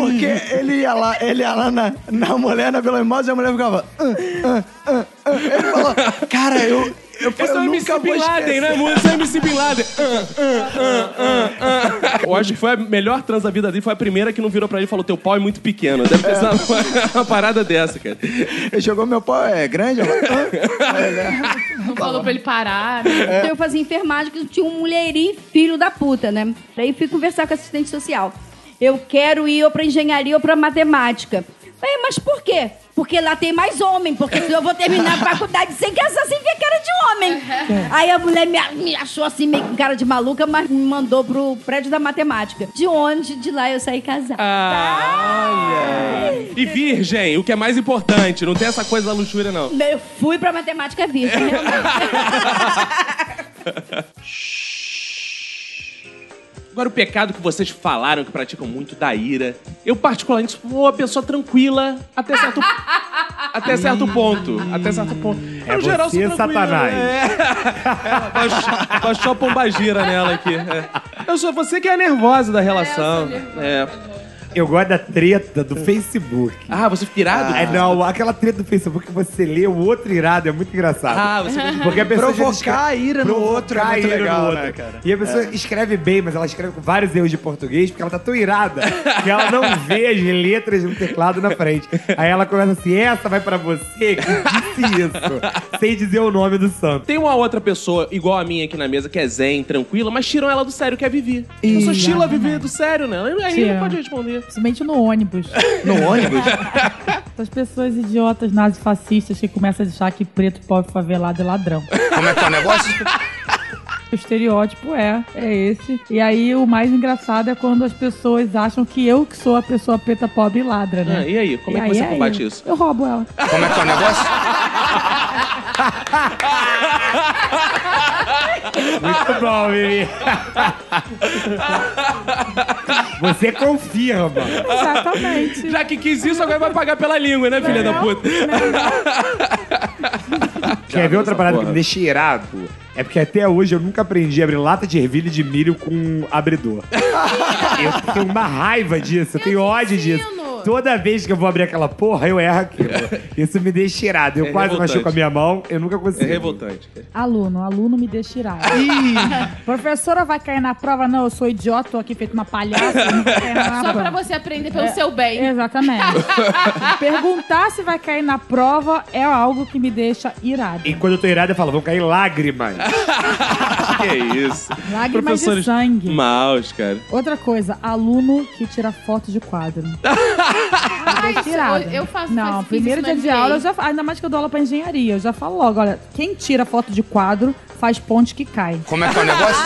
Porque ele ia lá, ele ia lá na, na mulher na Vila Mimosa e a mulher ficava. "Ah, ah, ah, ah." Ele falou, cara, eu. Eu, é eu o MC Bin Laden, esquecer." né, mano? Esse é MC Bin Laden. Ah, ah, ah. Eu acho que foi a melhor trans da vida dele. Foi a primeira que não virou pra ele e falou: Teu pau é muito pequeno. Deve ter sido uma, uma parada dessa, cara. Ele jogou meu pau, é grande? "Ah." Aí ele, Não falou pra ele parar. né? Eu fazia enfermagem que tinha um mulherinho filho da puta, né? Daí fui conversar com a assistente social. Eu quero ir ou pra engenharia ou pra matemática. Falei, mas por quê? Porque lá tem mais homem, porque eu vou terminar a faculdade sem que essa assim ver cara de homem. Aí a mulher me, me achou assim, meio com cara de maluca, mas me mandou pro prédio da matemática. De onde? De lá eu saí casada. Ah, olha. E virgem, o que é mais importante. Não tem essa coisa da luxúria, não. Eu fui pra matemática virgem. Agora, o pecado que vocês falaram que praticam muito da ira. Eu, particularmente, sou uma pessoa tranquila até certo, até certo ponto. Até certo ponto. É no geral, você, sou. Satanás. É. Baixou- Baixou a pombagira nela aqui. É. Eu sou você que é a nervosa da relação. É. Eu gosto da treta do Facebook. Ah, você fica irado? É, não, aquela treta do Facebook que você lê o outro irado é muito engraçado. Ah, você Porque a pessoa Provocar escreve- a ira no provocar outro é muito no legal, outro. né, cara? E a pessoa escreve bem, mas ela escreve com vários erros de português, porque ela tá tão irada que ela não vê as letras no teclado na frente. Aí ela começa assim, essa vai pra você que disse isso, sem dizer o nome do santo. Tem uma outra pessoa igual a minha aqui na mesa que é zen, tranquila, mas tiram ela do sério, que é a Vivi. As pessoas tiram a Vivi do sério, né? Aí não pode responder. Principalmente no ônibus. No ônibus? Essas pessoas idiotas, nazifascistas, que começam a achar que preto, pobre, favelado é ladrão. Como é que é o negócio? O estereótipo é, é esse. E aí o mais engraçado é quando as pessoas acham que eu que sou a pessoa preta, pobre e ladra, né? Ah, e aí, como é que você combate eu. isso? Eu roubo ela. Como é que é o negócio? Muito bom, Mimi. Você confirma. Exatamente. Já que quis isso, agora vai pagar pela língua, né, filha da puta? Quer ver outra parada porra. que me deixa irado? É porque até hoje eu nunca aprendi a abrir lata de ervilha de milho com abridor. eu tenho uma raiva disso, eu tenho ódio disso. Toda vez que eu vou abrir aquela porra, eu erro aquilo. Isso me deixa irado. Eu É quase revoltante. machuco a minha mão, eu nunca É consigo. revoltante. cara. Aluno, aluno me deixa irado. Professora vai cair na prova? Não, eu sou idiota, tô aqui feito uma palhaça, eu não vou cair na Só prova. pra você aprender pelo seu bem. Exatamente. Perguntar se vai cair na prova é algo que me deixa irado. E quando eu tô irado, eu falo, vão cair lágrimas. que isso. Lágrimas de Professores sangue. maus, cara. Outra coisa, aluno que tira foto de quadro. Ah, isso, Tirada. eu, eu faço Não, faço- primeiro dia de aula, eu já, ainda mais que eu dou aula pra engenharia, eu já falo logo, olha, quem tira foto de quadro faz ponte que cai. Como é que é o negócio?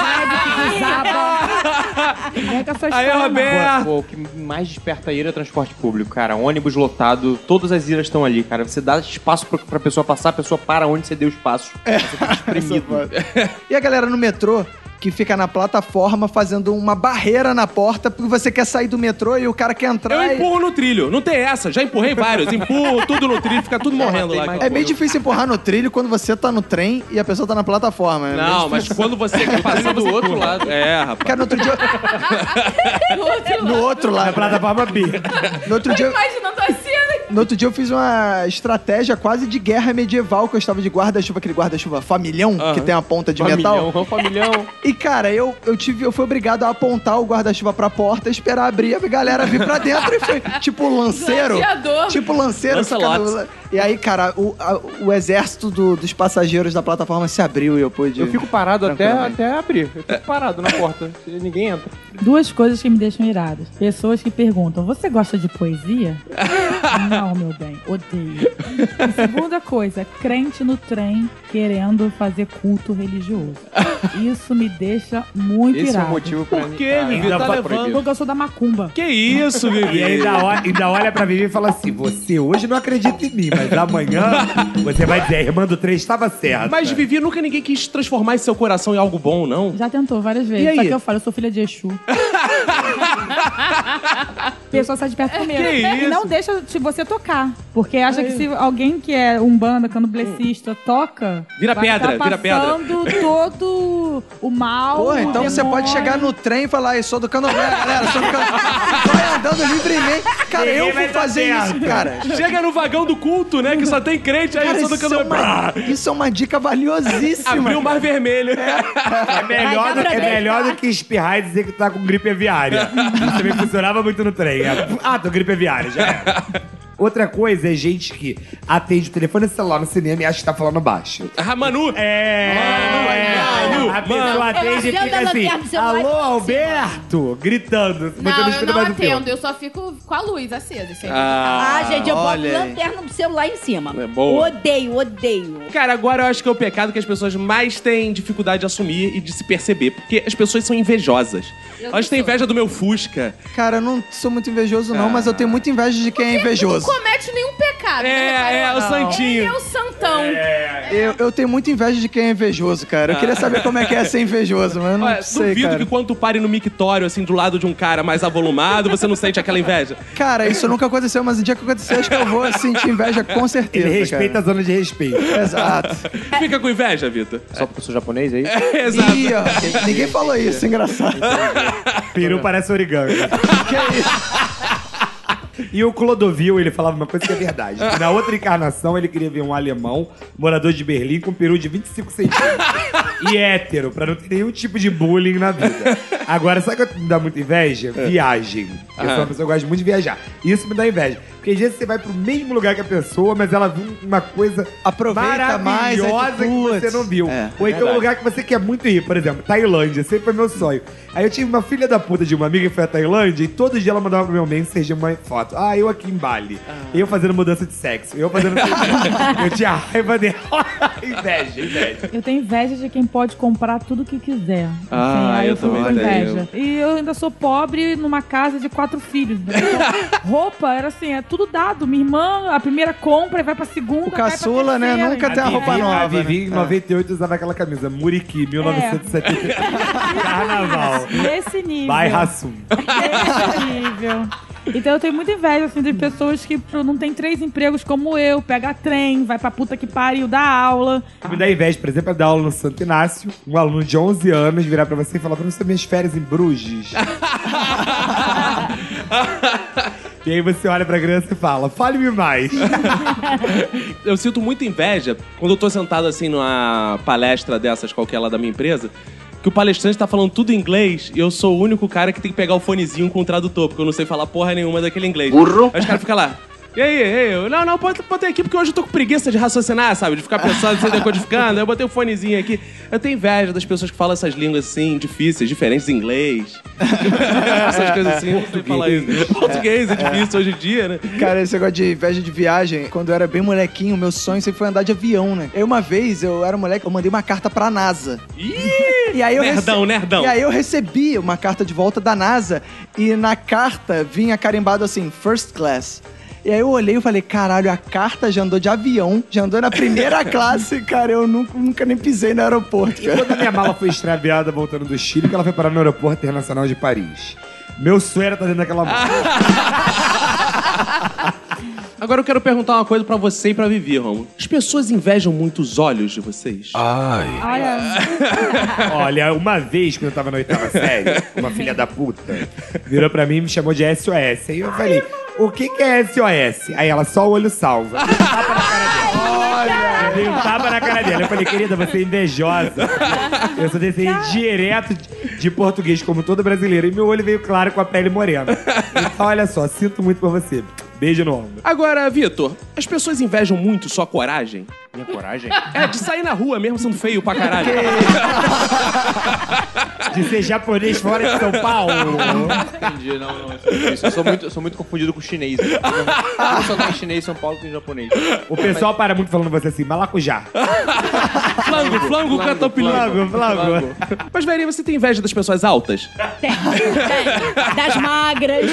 Vem com essas Aí, falas. Roberto. Pô, o que mais desperta a ira é transporte público, cara. Ônibus lotado, todas as iras estão ali, cara. Você dá espaço pra, pra pessoa passar, a pessoa para onde você deu espaço. É. Você tá espremido. E a galera no metrô que fica na plataforma fazendo uma barreira na porta porque você quer sair do metrô e o cara quer entrar. Eu e- empurro no trilho. Não tem essa. Já empurrei vários. Empurro tudo no trilho, fica tudo morrendo lá. É bem difícil empurrar no trilho quando você tá no trem e a pessoa tá na plataforma. né? Não, Bem mas quando você quer passar do outro lado. É, rapaz. Cara, no outro dia. Do outro No lado. outro lado. Na plataforma B. No outro dia. Imaginando a cena. No outro dia eu fiz uma estratégia quase de guerra medieval, que eu estava de guarda-chuva, aquele guarda-chuva familhão, que tem a ponta de metal. Familhão, familhão. E, cara, eu, eu tive, eu fui obrigado a apontar o guarda-chuva pra porta, esperar abrir, a galera vir pra dentro e foi tipo lanceiro. Gladiador. Tipo lanceiro. Lancelot. ficando- E aí, cara, o, a- o exército do- dos passageiros da plataforma se abriu e eu pude. Eu fico parado até, Tranquilamente. até abrir. Eu fico parado na porta. Ninguém entra. Duas coisas que me deixam iradas. Pessoas que perguntam: Você gosta de poesia? Não, meu bem, odeio. E segunda coisa, crente no trem querendo fazer culto religioso. Isso me deixa muito Esse é irado. o motivo pra Por quê, Vivi? ainda Tá levando. Porque eu sou da macumba. Que isso, E Vivi? ainda olha, ainda olha pra Vivi e fala assim: Você hoje não acredita em mim, mas amanhã você vai dizer: a irmã do trem estava certa. Mas, Vivi, nunca ninguém quis transformar esse seu coração em algo bom, não? Já tentou várias vezes. E aí? Só que eu falo, eu sou filha de Exu. A pessoa sai de perto comigo. Que E isso? não deixa de você tocar. Porque acha que se alguém que é umbanda, candomblessista, toca... Vira vai pedra, tá vira pedra. passando todo o mal, Pô, o então você demônio. pode chegar no trem e falar, eu sou do candomblé, galera, sou do candomblé. Vai andando livremente. Cara, Ninguém eu vou fazer certo. isso, cara. Chega no vagão do culto, né? Que só tem crente, aí Cara, eu sou do isso, é candomblé. uma, isso é uma dica valiosíssima. Abriu o mar vermelho. É melhor, Vai do, é melhor do que espirrar e dizer que tá com gripe aviária. Isso também funcionava muito no trem. É, Ah, tô gripe aviária, já é. Outra coisa é gente que atende o telefone celular no cinema e acha que tá falando baixo. Ah, Manu. É, Mano, é. Manu, a pessoa Manu. atende e fica assim, alô, assim, Alberto, gritando. Não, eu não atendo. Eu só fico com a luz acesa. sempre. Ah, gente, eu boto aí. lanterna do celular em cima. É boa. Odeio, odeio. Cara, agora eu acho que é o pecado que as pessoas mais têm dificuldade de assumir e de se perceber. Porque as pessoas são invejosas. Eu Elas têm inveja do meu Fusca. Cara, eu não sou muito invejoso, não, mas eu tenho muita inveja de quem é invejoso. Não comete nenhum pecado. É, né, é, reparou? o santinho. Ele é o santão. Eu, eu tenho muita inveja de quem é invejoso, cara. Eu queria saber como é que é ser invejoso, mas eu não Olha, sei, duvido cara. que quando tu pare no mictório, assim, do lado de um cara mais avolumado, você não sente aquela inveja. Cara, isso nunca aconteceu, mas o dia que acontecer, acho que eu vou sentir inveja com certeza. Ele respeita a zona de respeito. Exato. Fica com inveja, Vitor? Só porque eu sou japonês aí? Exato. Ih, ó, ninguém falou isso, engraçado. Peru parece origami. E o Clodovil, ele falava uma coisa que é verdade. que Na outra encarnação, ele queria ver um alemão, morador de Berlim, com um peru de 25 centímetros. e hétero, pra não ter nenhum tipo de bullying na vida. Agora, sabe o que me dá muita inveja? Viagem. Eu sou uma pessoa que gosta muito de viajar. Isso me dá inveja. Porque às vezes você vai pro mesmo lugar que a pessoa, mas ela viu uma coisa Aproveita mais, tu, maravilhosa que você não viu. É, Ou então um lugar que você quer muito ir, por exemplo, Tailândia, sempre foi meu sonho. Aí eu tive uma filha da puta de uma amiga que foi à Tailândia e todo dia ela mandava pro meu mensagem uma foto. Ah, eu aqui em Bali. Eu fazendo mudança de sexo. Eu fazendo. eu tinha raiva dela. inveja, inveja. Eu tenho inveja de quem pode comprar tudo que quiser. Assim, Ah, aí eu com também inveja. E eu ainda sou pobre numa casa de quatro filhos. né? Então, roupa era assim, é tudo dado. Minha irmã, a primeira compra e vai pra segunda. O caçula, né, nunca tem uma roupa nova. A Vivi, em né? 98, usava aquela camisa Muriqui, 1970. Carnaval. Nesse nível. Vai, Rassum. Nesse nível. Então eu tenho muita inveja assim, de pessoas que pô, não tem três empregos como eu, pega trem, vai pra puta que pariu, dá aula. Me dá inveja, por exemplo, é dar aula no Santo Inácio, um aluno de 11 anos virar pra você e falar pra você minhas férias em Bruges. e aí você olha pra criança e fala, fale-me mais. Eu sinto muita inveja quando eu tô sentado assim numa palestra dessas, qualquer lá da minha empresa, que o palestrante tá falando tudo em inglês e eu sou o único cara que tem que pegar o fonezinho com o tradutor, porque eu não sei falar porra nenhuma daquele inglês. Burro. Aí os caras ficam lá. E aí, e? Eu, não, não, bota aqui porque hoje eu tô com preguiça de raciocinar, sabe? De ficar pensando, assim, decodificando. Eu botei o fonezinho aqui. Eu tenho inveja das pessoas que falam essas línguas assim, difíceis, diferentes em inglês. essas coisas assim, eu não sei falar isso. Português é difícil hoje em dia, né? Cara, esse negócio de inveja de viagem, quando eu era bem molequinho, meu sonho sempre foi andar de avião, né? Eu uma vez, eu era moleque, eu mandei uma carta pra NASA. Ih! E aí eu Nerdão, nerdão. E aí eu recebi uma carta de volta da NASA e na carta vinha carimbado assim, first class. E aí eu olhei e falei, caralho, a carta já andou de avião, já andou na primeira classe, cara, eu nunca, nunca nem pisei no aeroporto, E cara. quando a minha mala foi extraviada voltando do Chile, que ela foi parar no aeroporto internacional de Paris. Meu sonho era estar dentro daquela mala. Agora eu quero perguntar uma coisa pra você e pra Vivi, Romulo. As pessoas invejam muito os olhos de vocês? Ai. Olha, Olha, uma vez, quando eu tava na oitava série, uma filha da puta virou pra mim e me chamou de SOS. Aí eu falei, o que que é SOS? Aí ela, só o olho salva. Eu dei um tapa na cara dela. Eu dei um tapa na cara dela. Eu falei, querida, você é invejosa. Eu sou descendente direto de- de português, como todo brasileiro. E meu olho veio claro com a pele morena. Então, olha só, sinto muito por você. Beijo no ombro. Agora, Vitor, as pessoas invejam muito sua coragem? Minha coragem? É, de sair na rua mesmo sendo feio pra caralho. De ser japonês fora de São Paulo. Entendi, não, não. Eu sou, isso. Eu sou muito, eu sou muito confundido com chinês. Eu só tenho chinês em São Paulo que em japonês. O pessoal para muito falando você assim, malacujá. Flango, flango, catopilango. Flango, flango. Mas, Verinha, você tem inveja das pessoas altas? Tem, tem. Das magras,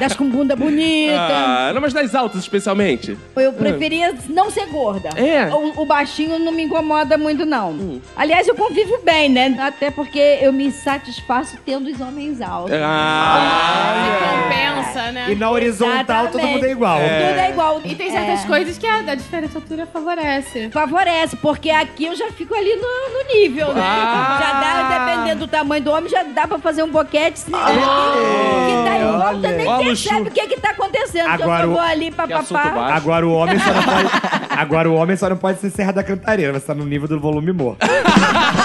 das com bunda bonita. Ah, não, mas das altas especialmente. Eu preferia não ser gorda. É? O, o baixinho não me incomoda muito, não. Aliás, eu convivo bem, né? Até porque eu me satisfaço tendo os homens altos. Ah, Compensa, né? E na horizontal todo mundo é igual. Tudo é igual. E tem certas É. coisas que a, a diferença de altura favorece. Favorece, porque aqui eu já fico ali no, no nível, né? Ah. Já dá, dependendo do tamanho do homem, já dá pra fazer um boquete. Se, que tá em volta, olha nem Ó, percebe o que que tá acontecendo. Agora que eu o- vou ali pra Que assunto papá. baixo. Agora o homem só não pode. Agora o homem só não pode ser Serra da Cantareira, vai estar no nível do volume morto.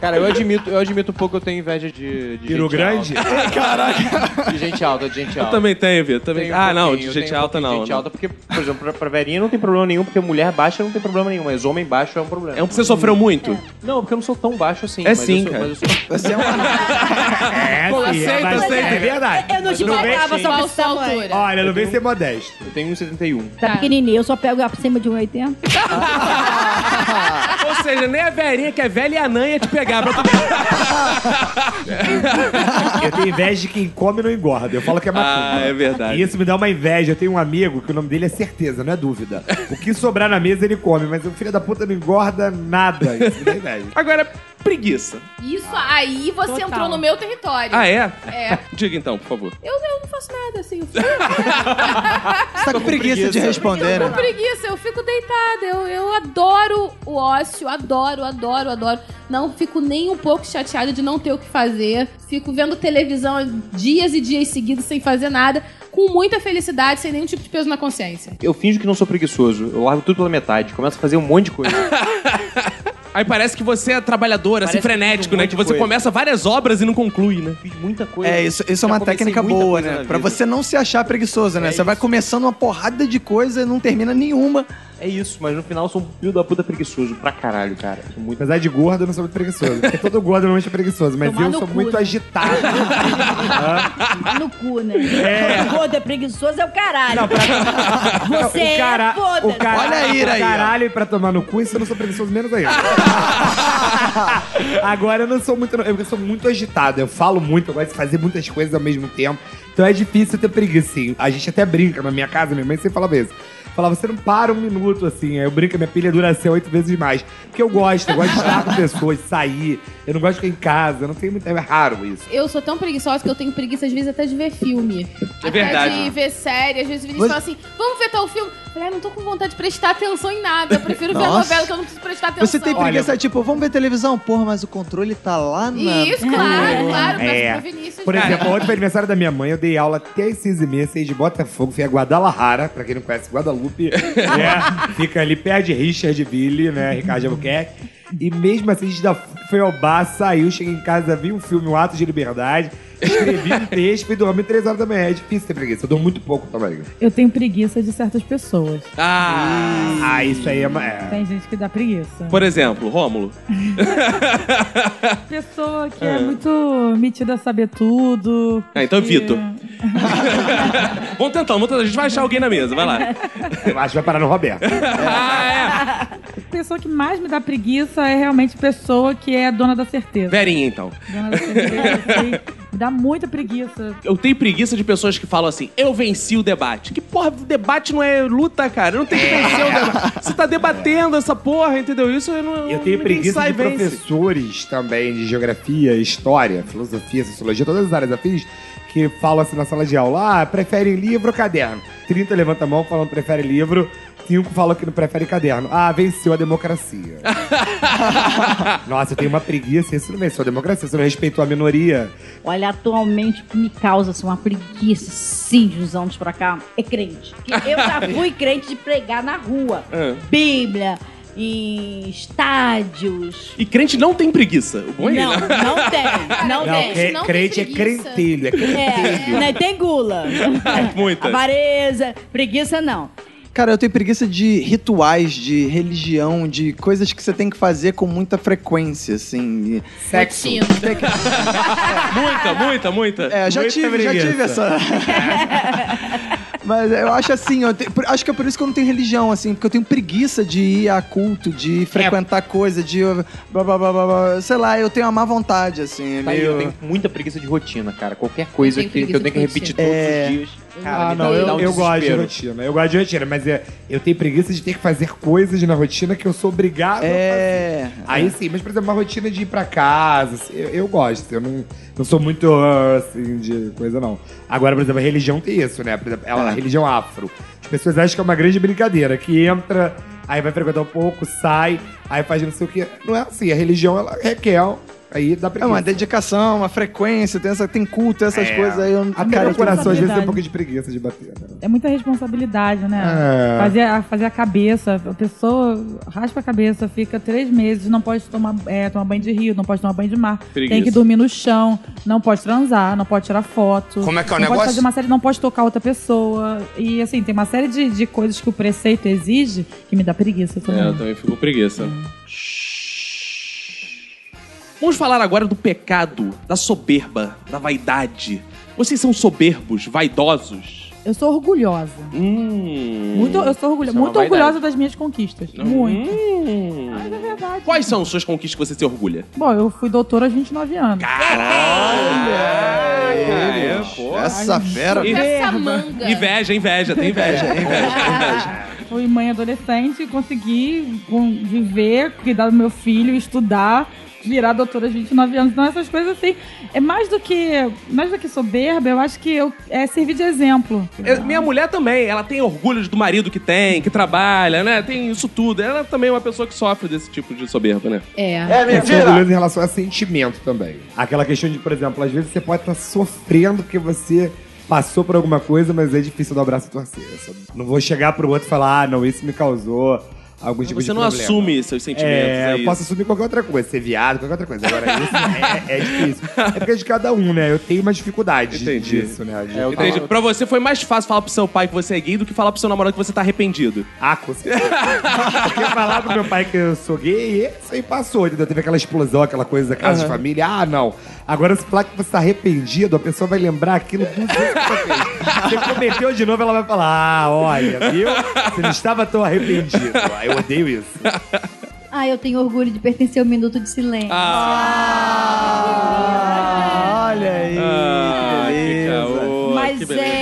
Cara, eu admito, eu admito um pouco que eu tenho inveja de, de gente grande? alta. De gente alta, de gente eu alta. também tenho, Vitor. Também... Tenho um Ah, não, de eu gente um alta não. De gente não. alta, porque, por exemplo, pra, pra Verinha não tem problema nenhum, porque mulher baixa não tem problema nenhum, mas homem baixo é um problema. É um que você sofreu muito? Não, porque eu não sou tão baixo assim. É mas sim, eu sou, cara. Mas eu sou... Você é uma... É, Pô, aceita, é, aceita. é verdade. Eu não te pagava só Qual por sua altura? Olha, não vem ser modesto. Eu tenho 1,71. Tá pequenininho, eu só pego acima de 1,80. Ou seja, nem a Verinha, que é velha e anã, ia te pegar. Pra tu... Eu tenho inveja de quem come e não engorda. Eu falo que é macumba. Ah, é verdade. E isso me dá uma inveja. Eu tenho um amigo que o nome dele é certeza, não é dúvida. O que sobrar na mesa ele come, mas o filho da puta não engorda nada. Isso me dá inveja. Agora, preguiça. Isso aí você Total. entrou no meu território. Ah, é? É. Diga então, por favor. Eu, eu não faço nada, assim. Eu fico, Você tá com preguiça de responder, eu né? com preguiça, eu fico deitada. Eu, eu adoro o ócio, adoro, adoro, adoro. Não fico nem um pouco chateada de não ter o que fazer. Fico vendo televisão dias e dias seguidos sem fazer nada. Com muita felicidade, sem nenhum tipo de peso na consciência. Eu finjo que não sou preguiçoso. Eu largo tudo pela metade. Começo a fazer um monte de coisa. Aí parece que você é trabalhador, assim, Parece que frenético, um né? monte Que de você coisa. começa várias obras e não conclui, né? Fiz muita coisa. É, isso, isso é Já uma comecei técnica muita boa, coisa né? na Pra vida. você não se achar preguiçoso, né? É você vai começando uma porrada de coisa e não termina nenhuma. É isso, mas no final eu sou um filho da puta preguiçoso pra caralho, cara. Sou muito... Apesar de gordo, eu não sou muito preguiçoso. Porque todo gordo normalmente é preguiçoso, mas Tomar eu sou cu, muito né? agitado. no cu, né? O gordo é preguiçoso, é o caralho. Você o cara, é foda. o cara, Olha a ira o aí, ó. caralho pra tomar no cu, isso eu não sou preguiçoso menos ainda. Agora eu não sou muito. Eu sou muito agitado. Eu falo muito, eu gosto de fazer muitas coisas ao mesmo tempo. Então é difícil ter preguiça, assim. A gente até brinca na minha casa, minha mãe sempre falava isso. Falava, você não para um minuto, assim. Aí eu brinco, minha pilha dura assim oito vezes mais. Porque eu gosto, eu gosto de estar com pessoas, sair. Eu não gosto de ficar em casa, eu não tenho muito. É raro isso. Eu sou tão preguiçosa que eu tenho preguiça, às vezes, até de ver filme. É verdade. Até de ver série. Às vezes o Vinícius Você- fala assim, vamos ver tal filme. Eu falei, ah, não tô com vontade de prestar atenção em nada. Eu prefiro ver Nossa. novela que eu não preciso prestar atenção. Você tem preguiça, tipo, vamos ver televisão? Porra, mas o controle tá lá na... Isso, claro, claro. É. Pro Vinícius. Por exemplo, ontem foi aniversário da minha mãe, eu dei aula até as seis e meia, seis de Botafogo, fui a Guadalajara, pra quem não conhece Guadalupe, né? Fica ali perto de Richardville, né? Ricardo Albuquerque. E mesmo assim, a gente ainda foi ao bar, saiu, cheguei em casa, vi um filme, O Ato de Liberdade, escrevi um texto e dormi três horas da manhã. É difícil ter preguiça, eu durmo muito pouco também. eu tenho preguiça de certas pessoas. Ah! Ah, isso aí é... uma- é. Tem gente que dá preguiça. Por exemplo, Rômulo. Pessoa que é, muito metida a saber tudo. Ah, então, que- Vitor. vamos tentar, vamos tentar. A gente vai achar alguém na mesa, vai lá. Eu acho que vai parar no Roberto. Ah, é. Pessoa que mais me dá preguiça é realmente pessoa que é dona da certeza. Verinha, então. Dona da certeza, assim, me dá muita preguiça. Eu tenho preguiça de pessoas que falam assim, eu venci o debate. Que porra, debate não é luta, cara. Não tem que vencer o debate. Você tá debatendo essa porra, entendeu? Isso eu não. Eu tenho preguiça de vence. professores também de geografia, história, filosofia, sociologia, todas as áreas afins, que falam assim na sala de aula, ah, prefere livro ou caderno? 30 levanta a mão falando prefere livro, 5 falam que não prefere caderno. Ah, venceu a democracia. Nossa, eu tenho uma preguiça, isso não venceu a democracia, você não respeitou a minoria. Olha, atualmente o que me causa assim, uma preguiça, sim, de uns anos pra cá, é crente. Porque Eu já fui crente de pregar na rua. Ah. Bíblia, em estádios. E crente não tem preguiça. O bom é Não, ele. não tem, não, tem. não tem crente é preguiça. crentelho, é crentelho. É, né, tem gula. Muita. Avareza, preguiça não. Cara, eu tenho preguiça de rituais, de religião, de coisas que você tem que fazer com muita frequência, assim. Sexo. Muita, muita, muita. É, já Muita tive, já preguiça. tive essa. Mas eu acho assim, eu te- acho que é por isso que eu não tenho religião, assim, porque eu tenho preguiça de ir a culto, de frequentar coisa, de blá, blá, blá, blá, blá. sei lá, eu tenho uma má vontade, assim, é Tá aí, eu meio... tenho muita preguiça de rotina, cara. Qualquer coisa tenho que, que eu tenho que repetir todos É. os dias. Cara, Ah, não, eu, um eu gosto de rotina. Eu gosto de rotina, mas é, eu tenho preguiça de ter que fazer coisas na rotina que eu sou obrigado a fazer. É... Aí sim, mas por exemplo, uma rotina de ir pra casa, assim, eu, eu gosto. Eu não, não sou muito assim de coisa, não. Agora, por exemplo, a religião tem isso, né? Por exemplo, ela, a religião afro. As pessoas acham que é uma grande brincadeira, que entra, aí vai frequentar um pouco, sai, aí faz não sei o quê. Não é assim, a religião ela requer. Aí dá É preguiça. uma dedicação, uma frequência, tem, essa, tem culto, essas É. coisas aí. Eu, Até cara, coração às vezes tem um pouco de preguiça de bater. né? É muita responsabilidade, né? É. Fazer, a, fazer a cabeça. A pessoa raspa a cabeça, fica três meses, não pode tomar, é, tomar banho de rio, não pode tomar banho de mar. Preguiça. Tem que dormir no chão, não pode transar, não pode tirar foto. Como é que é o não negócio? Pode fazer uma série, não pode tocar outra pessoa. E assim, tem uma série de, de coisas que o preceito exige que me dá preguiça também. É, eu também fico preguiça. Vamos falar agora do pecado, da soberba, da vaidade. Vocês são soberbos, vaidosos? Eu sou orgulhosa. Hum. Muito, eu sou orgulho- é muito orgulhosa das minhas conquistas. Muito. Hum. Mas é verdade. Quais são suas conquistas que você se orgulha? Bom, eu fui doutora aos 29 anos. É, pô. Essa fera. Essa manga. Inveja, inveja, tem inveja. Fui mãe adolescente e consegui viver, cuidar do meu filho, estudar, virar doutora aos 29 anos. Então, essas coisas assim, é mais do que, mais do que soberba, eu acho que eu, é servir de exemplo. Eu- minha mulher também, ela tem orgulho do marido que tem, que trabalha, né? Tem isso tudo. Ela também é uma pessoa que sofre desse tipo de soberba, né? É. Eu sou orgulhoso em relação a sentimento também. Aquela questão de, por exemplo, às vezes você pode estar sofrendo porque você passou por alguma coisa, mas é difícil dar o braço e torcer. Não vou chegar pro outro e falar, ah, não, isso me causou algum tipo de Você não problema. assume seus sentimentos. É, É, eu isso. posso assumir qualquer outra coisa, ser viado, qualquer outra coisa. Agora, isso é, é difícil. É porque é de cada um, né? Eu tenho uma dificuldade Entendi. disso, né? De É, entendi. Pra você foi mais fácil falar pro seu pai que você é gay do que falar pro seu namorado que você tá arrependido. Ah, com certeza. Porque falar pro meu pai que eu sou gay, isso aí passou, entendeu? Teve aquela explosão, aquela coisa da casa de família. Ah, não. Agora, se falar que você tá arrependido, a pessoa vai lembrar aquilo vezes que você fez. Você cometeu de novo, ela vai falar: Ah, olha, viu? Você não estava tão arrependido. Ah, eu odeio isso. Ah, eu tenho orgulho de pertencer ao Minuto de Silêncio. Ah, olha aí, Ah, beleza. Mas que beleza. é.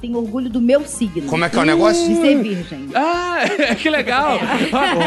Eu tenho orgulho do meu signo. Como é que é o negócio? De ser virgem. Ah, que legal.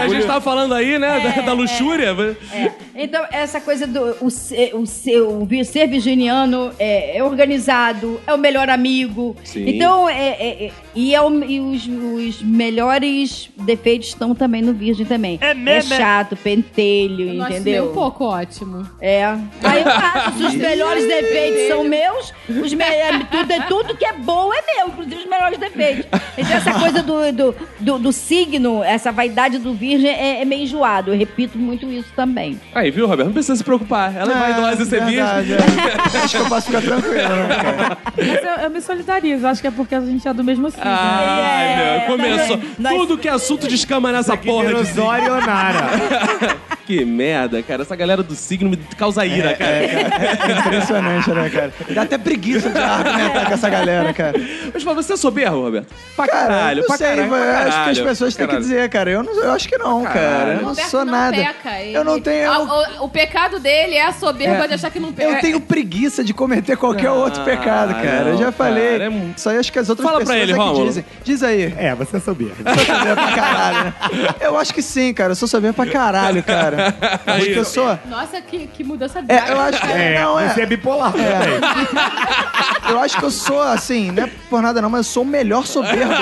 a gente tava falando aí, né, da, da luxúria. É. Então, essa coisa do o ser, o ser, o ser virginiano é, é organizado, é o melhor amigo. Sim. Então, é, é- é- e, é o- e os, os melhores defeitos estão também no virgem também. É, chato, pentelho, Eu acho entendeu? um pouco ótimo. É. Aí eu acho, se os melhores defeitos são meus, os me- é, tudo, é- tudo que é bom é meu, inclusive os melhores defeitos. Então essa coisa do, do, do, do signo, essa vaidade do virgem é, é meio enjoado. Eu repito muito isso também. Aí, viu, Roberto? Não precisa se preocupar. Ela é vaidosa e ser virgem. é. Acho que eu posso ficar tranquilo, né, cara? Mas eu, eu me solidarizo, acho que é porque a gente é do mesmo signo. Ai, É, meu, começou. nós- Tudo que é assunto de escama nessa porra de Virou signo. Zóio Nara. Que merda, cara. Essa galera do signo me causa ira, cara. É impressionante, né, cara? Dá até preguiça de argumentar com essa galera, cara. Mas mas você é soberbo, Roberto? Pra Cara, caralho, não pra sei, caralho, pra eu acho que as caralho, pessoas têm que caralho. dizer, cara. Eu, não, eu acho que não, cara. Eu não Roberto sou não nada. peca. Ele- Eu não tenho. Ah, O, o pecado dele é a soberba É. de achar que não peca. Eu tenho preguiça de cometer qualquer outro pecado, cara. eu já não, falei. cara, é aí acho que as outras Fala pra pessoas ele, é que Rômulo. dizem. Diz aí. É, você é soberbo. Eu sou soberbo pra caralho, né? Eu acho que sim, cara. Eu sou soberbo pra caralho, cara. Porque eu sou. Nossa, que, que mudança É, eu acho que. É, não, é. você é bipolar também. Eu acho que eu sou, assim, não é por nada não, mas eu sou o melhor soberbo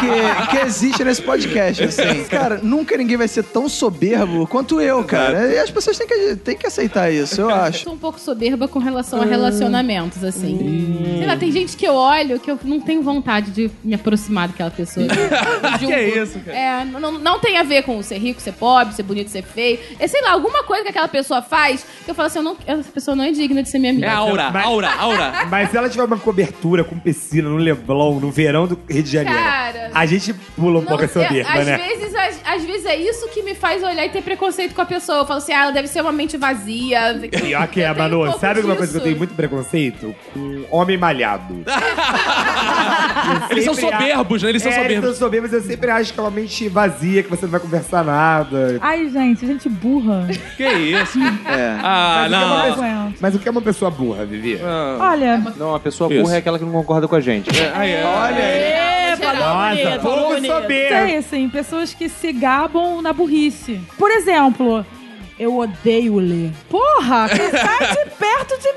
que, que existe nesse podcast, assim. Cara, nunca ninguém vai ser tão soberbo quanto eu, cara. E as pessoas têm que, têm que aceitar isso, eu Eu acho. sou um pouco soberba com relação a relacionamentos, assim. Sei lá, tem gente que eu olho que eu não tenho vontade de me aproximar daquela pessoa. Eu. Que isso, cara? É, não, não tem a ver com ser rico, ser pobre, ser bonito, ser feio. É, sei lá, alguma coisa que aquela pessoa faz que eu falo assim, eu não, essa pessoa não é digna de ser minha amiga. É aura, Mas- aura, aura. Mas se ela tiver uma cobertura com piscina no Leblon, no verão do Rio de Janeiro, Cara. a gente pula um pouco a é, soberba, às, né? vezes, às, às vezes é isso que me faz olhar e ter preconceito com a pessoa. Eu falo assim, ah, ela deve ser uma mente vazia. Pior que é, Manu, um sabe uma coisa que eu tenho muito preconceito? Com homem malhado. Eles são soberbos, né? Eles são é, Eles soberbos. são soberbos, eu sempre acho que é uma mente vazia, que você não vai conversar nada. Ai, gente, gente burra. Que isso? É. Ah, Mas o que é uma não. pessoa- Aguento. Mas o que é uma pessoa burra, Vivi? Ah. Olha, Não, a pessoa Isso. burra é aquela que não concorda com a gente. Aí, é. Olha aí. É, Nossa, pouco bonito. soberbo. Sei, assim, pessoas que se gabam na burrice. Por exemplo, eu odeio ler. Porra, sai de perto de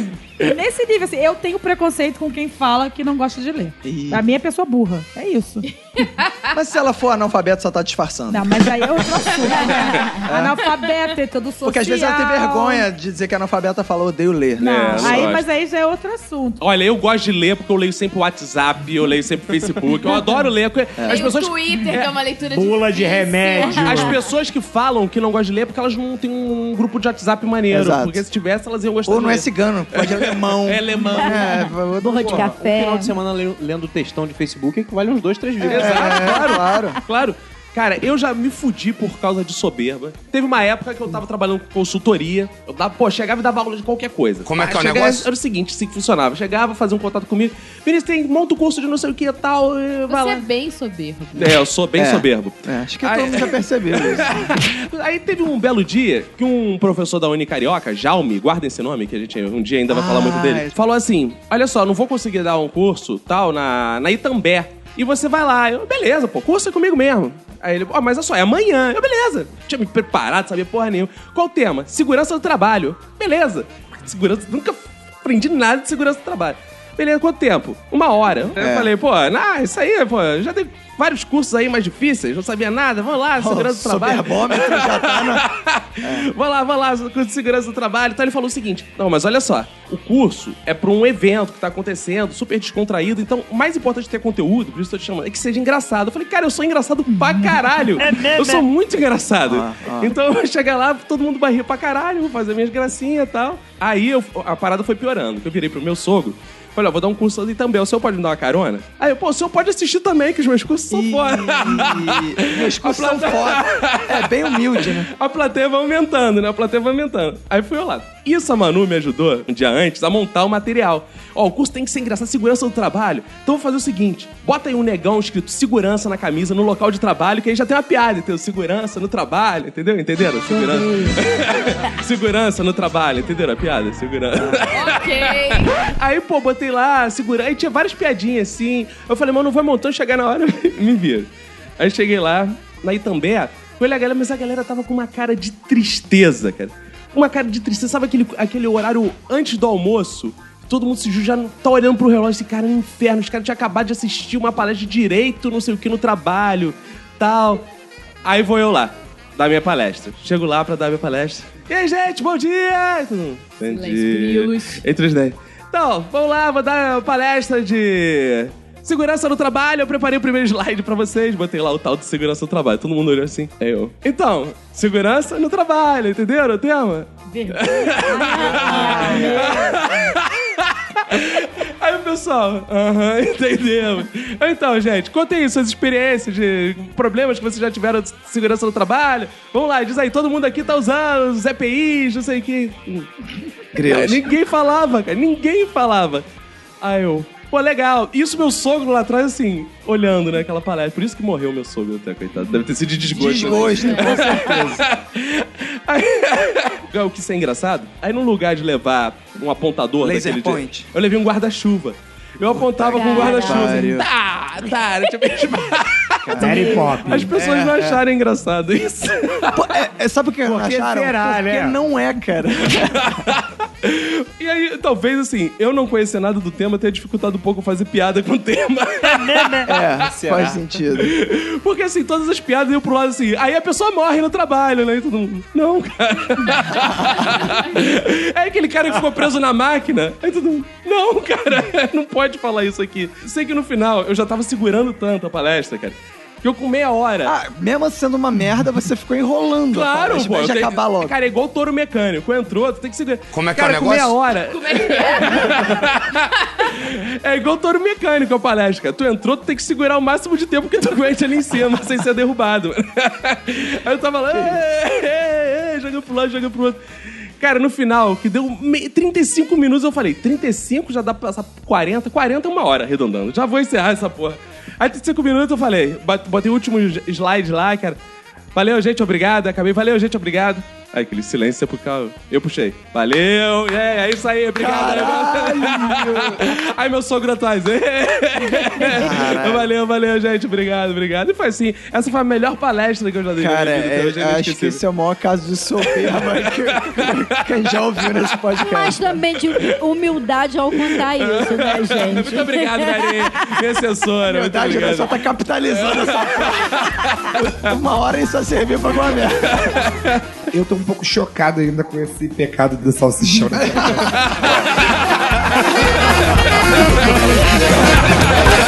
mim! Nesse nível, assim, eu tenho preconceito com quem fala que não gosta de ler. Ih. Pra mim é pessoa burra. É isso. Mas se ela for analfabeta, só tá disfarçando. Não, mas aí é outro assunto, né? Analfabeta e todo social. Porque às vezes ela tem vergonha de dizer que a analfabeta falou, odeio ler. Não, É, aí, gosto. mas aí já é outro assunto. Olha, eu gosto de ler porque eu leio sempre o WhatsApp, eu leio sempre o Facebook. Eu adoro ler. porque As pessoas. o Twitter, que é uma leitura Bula de difícil. remédio. As pessoas que falam que não gostam de ler é porque elas não têm um grupo de WhatsApp maneiro. Exato. Porque se tivesse, elas iam gostar Ou de não é ler. cigano, pode ser alemão. É alemão. É, Borra de Um café. final de semana le- lendo textão de Facebook equivale uns dois, três. Exato, É, claro. claro. Cara, eu já me fudi por causa de soberba. Teve uma época que eu tava trabalhando com consultoria. Eu dava, pô, chegava e dava aula de qualquer coisa. Como é que é o chegava- negócio? Era o seguinte, assim que funcionava. Chegava, fazia um contato comigo. Vinícius, tem, monta o curso de não sei o que e tal. e Vai Você é lá. bem soberbo. É, eu sou bem É. soberbo. É, acho que todo mundo já percebeu isso. Aí teve um belo dia que um professor da Uni Carioca, Jaume, guarda esse nome, que a gente um dia ainda vai falar muito Ah, dele, é. falou assim: Olha só, não vou conseguir dar um curso tal na, na Itambé. E você vai lá. Eu, beleza, pô, curso é comigo mesmo. Aí ele, ó, mas olha só, é amanhã. Eu, beleza. Tinha me preparado, sabia porra nenhuma. Qual o tema? Segurança do trabalho. Beleza. Segurança, nunca aprendi nada de segurança do trabalho. Beleza, quanto tempo? Uma hora. Eu É. falei, pô, nah, isso aí, pô, já dei vários cursos aí mais difíceis, não sabia nada. Vamos lá, segurança do trabalho. Soberbômetro já tá no... Vai lá, vai lá, curso de segurança do trabalho. Então ele falou o seguinte: Não, mas olha só, o curso é pra um evento que tá acontecendo, super descontraído. Então, o mais importante de ter conteúdo, por isso eu tô te chamando, é que seja engraçado. Eu falei, cara, eu sou engraçado pra caralho. eu sou muito engraçado. Ah, ah. Então eu vou chegar lá, todo mundo vai rir pra caralho, vou fazer minhas gracinhas e tal. Aí eu- a parada foi piorando. Eu virei pro meu sogro. Falei, ó, vou dar um curso ali também. O senhor pode me dar uma carona? Aí, eu, pô, o senhor pode assistir também, que os meus cursos são foda. E... Meus cursos são foda. É bem humilde, né? A plateia vai aumentando, né? A plateia vai aumentando. Aí fui eu lá. Isso a Manu me ajudou um dia antes a montar o material. Ó, o curso tem que ser engraçado, segurança do trabalho. Então vou fazer o seguinte: bota aí um negão escrito segurança na camisa no local de trabalho, que aí já tem uma piada, entendeu? Segurança no trabalho, entendeu? Entenderam? Segurança. segurança no trabalho, entenderam a piada? Segurança. Ok. Aí, pô, botei lá, segura. Aí tinha várias piadinhas assim. Eu falei, mano, vai montando, chegar na hora, me vira. Aí cheguei lá, na Itambé, olhei a galera, mas a galera tava com uma cara de tristeza, cara. Uma cara de tristeza. Sabe aquele, aquele horário antes do almoço? Todo mundo se já tá olhando pro relógio, esse cara é um inferno. Os caras tinham acabado de assistir uma palestra de direito, não sei o que, no trabalho, tal. Aí vou eu lá, dar minha palestra. Chego lá pra dar minha palestra. E aí, gente, bom dia! Bom dia. Entre os 10. Então, vamos lá, vou dar uma palestra de segurança no trabalho. Eu preparei o primeiro slide pra vocês, botei lá o tal de segurança no trabalho. Todo mundo olhou assim. Aí eu. Então, segurança no trabalho, entenderam o tema? Aí o pessoal, aham, entendemos. Então, gente, contem aí suas experiências, de problemas que vocês já tiveram de segurança no trabalho. Vamos lá, diz aí, todo mundo aqui tá usando os EPIs, não sei o que. Ninguém falava, cara, ninguém falava. Aí eu, pô, legal. Isso meu sogro lá atrás, assim, olhando, né, aquela palestra. Por isso que morreu meu sogro até, coitado. Deve ter sido de desgosto. Desgosto, né? com certeza. Aí, o que isso é engraçado? Aí, no lugar de levar um apontador Laser daquele point. dia, eu levei um guarda-chuva. Eu apontava com o guarda-chuva. Tá, tá. Tipo, Mary Poppins. as pessoas É, não é. acharam engraçado isso. Pô, é, é, sabe por que Porque acharam? será, Porque né? não é, cara. E aí, talvez, assim, eu não conhecer nada do tema tenha dificultado um pouco fazer piada com o tema. É, faz sentido. Porque, assim, todas as piadas iam pro lado assim. Aí a pessoa morre no trabalho, né? E todo mundo, não, cara. é aquele cara que ficou preso na máquina. Aí todo mundo, não, cara, não pode falar isso aqui. Sei que no final eu já tava segurando tanto a palestra, cara, que eu com meia hora. Ah, mesmo sendo uma merda, você ficou enrolando. Claro, pô. Tenho- acabar logo. Cara, é igual touro mecânico. Entrou, tu tem que segurar. Como é que é o cara, com negócio? meia hora. Como é que é? É igual touro mecânico a palestra, cara. Tu entrou, tu tem que segurar o máximo de tempo que tu aguente ali em cima, sem ser derrubado. Aí eu tava lá, "Ei, ei, ei", jogando pro lado, jogando pro outro. Cara, no final, que deu me- 35 minutos, eu falei, 35 já dá pra passar por 40, 40 é uma hora, arredondando. Já vou encerrar essa porra. Aí 35 minutos eu falei, bot- botei o último slide lá, cara. Valeu, gente, obrigado. Acabei, valeu, gente, obrigado. Aí aquele silêncio sepulcral, eu puxei. Valeu, é, é isso aí, obrigado. Aí meu sogro atrás. valeu, valeu, gente, obrigado, obrigado. E foi assim, essa foi a melhor palestra que eu já dei. Cara, vida, é- até hoje, acho que esse é o maior caso de soberba que quem já ouviu nesse podcast. Mas também de humildade ao contar isso, né, gente? Muito obrigado, Maria, minha assessora. Né? obrigado. Só tá capitalizando essa. Uma hora isso só serviu pra alguma merda. Eu tô um pouco chocado ainda com esse pecado do salsichão. né?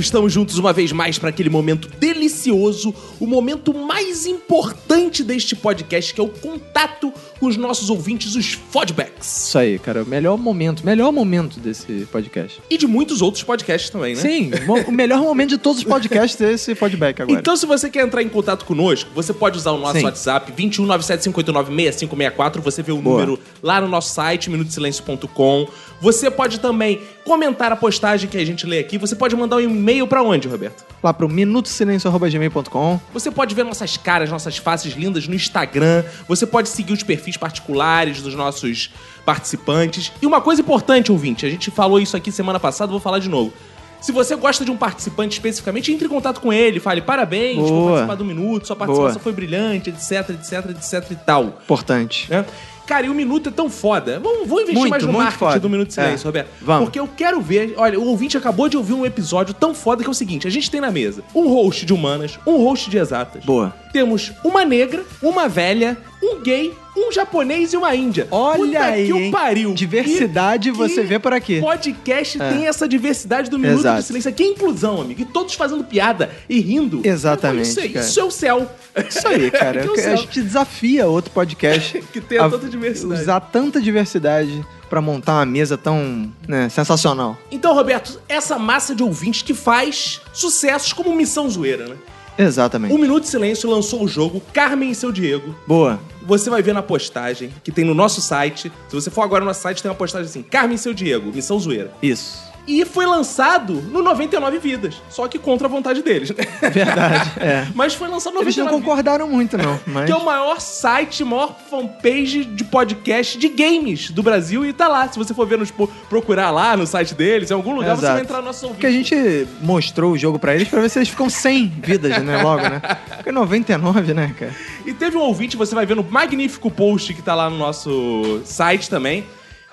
estamos juntos uma vez mais para aquele momento delicioso, o momento mais importante deste podcast, que é o contato com os nossos ouvintes, os fodbacks. Isso aí, cara. O melhor momento, melhor momento desse podcast. E de muitos outros podcasts também, né? Sim, o melhor momento de todos os podcasts é esse feedback agora. Então, se você quer entrar em contato conosco, você pode usar o nosso Sim. WhatsApp 21975896564. Você vê o Boa. número lá no nosso site, minutosilencio.com. Você pode também comentar a postagem que a gente lê aqui. Você pode mandar um e-mail pra onde, Roberto? Lá pro minutosilencio.gmail.com. Você pode ver nossas caras, nossas faces lindas no Instagram. Você pode seguir os perfis particulares dos nossos participantes. E uma coisa importante, ouvinte, a gente falou isso aqui semana passada, vou falar de novo. Se você gosta de um participante especificamente, entre em contato com ele, fale parabéns por Boa. participar do Minuto, sua participação Boa. foi brilhante, etc, etc, etc e tal. Importante. Né? Cara, e o Minuto é tão foda. Vamos, vou investir Muito, mais no marketing foda. do Minuto de Silêncio, É. Roberto. Vamos. Porque eu quero ver... Olha, o ouvinte acabou de ouvir um episódio tão foda que é o seguinte. A gente tem na mesa um host de humanas, um host de exatas. Boa. Temos uma negra, uma velha, um gay, um japonês e uma índia. Olha Puta aí, que hein? pariu. Diversidade você vê por aqui. podcast É. tem essa diversidade do Minuto Exato. de Silêncio. Aqui é inclusão, amigo. E todos fazendo piada e rindo. Exatamente, Isso, é- isso é o céu. Isso aí, cara. É a gente desafia outro podcast Que tenha a tanta diversidade. Usar tanta diversidade pra montar uma mesa tão né, sensacional. Então, Roberto, essa massa de ouvintes que faz sucessos como Missão Zoeira, né? Exatamente. Um Minuto de Silêncio lançou o jogo Carmen e seu Diego. Boa. Você vai ver na postagem que tem no nosso site. Se você for agora no nosso site, tem uma postagem assim: Carmen e seu Diego, Missão Zoeira. Isso. E foi lançado no 99 Vidas. Só que contra a vontade deles, né? Verdade. É. Mas foi lançado no Eles não 99 concordaram muito, não. Mas... que é o maior site, maior fanpage de podcast de games do Brasil e tá lá. Se você for ver nos procurar lá no site deles, em algum lugar você Exato. vai entrar no nosso Porque a gente mostrou o jogo pra eles pra ver se eles ficam 100 vidas, né? Logo, né? Porque 99, né, cara? E teve um ouvinte, você vai ver no magnífico post que tá lá no nosso site também,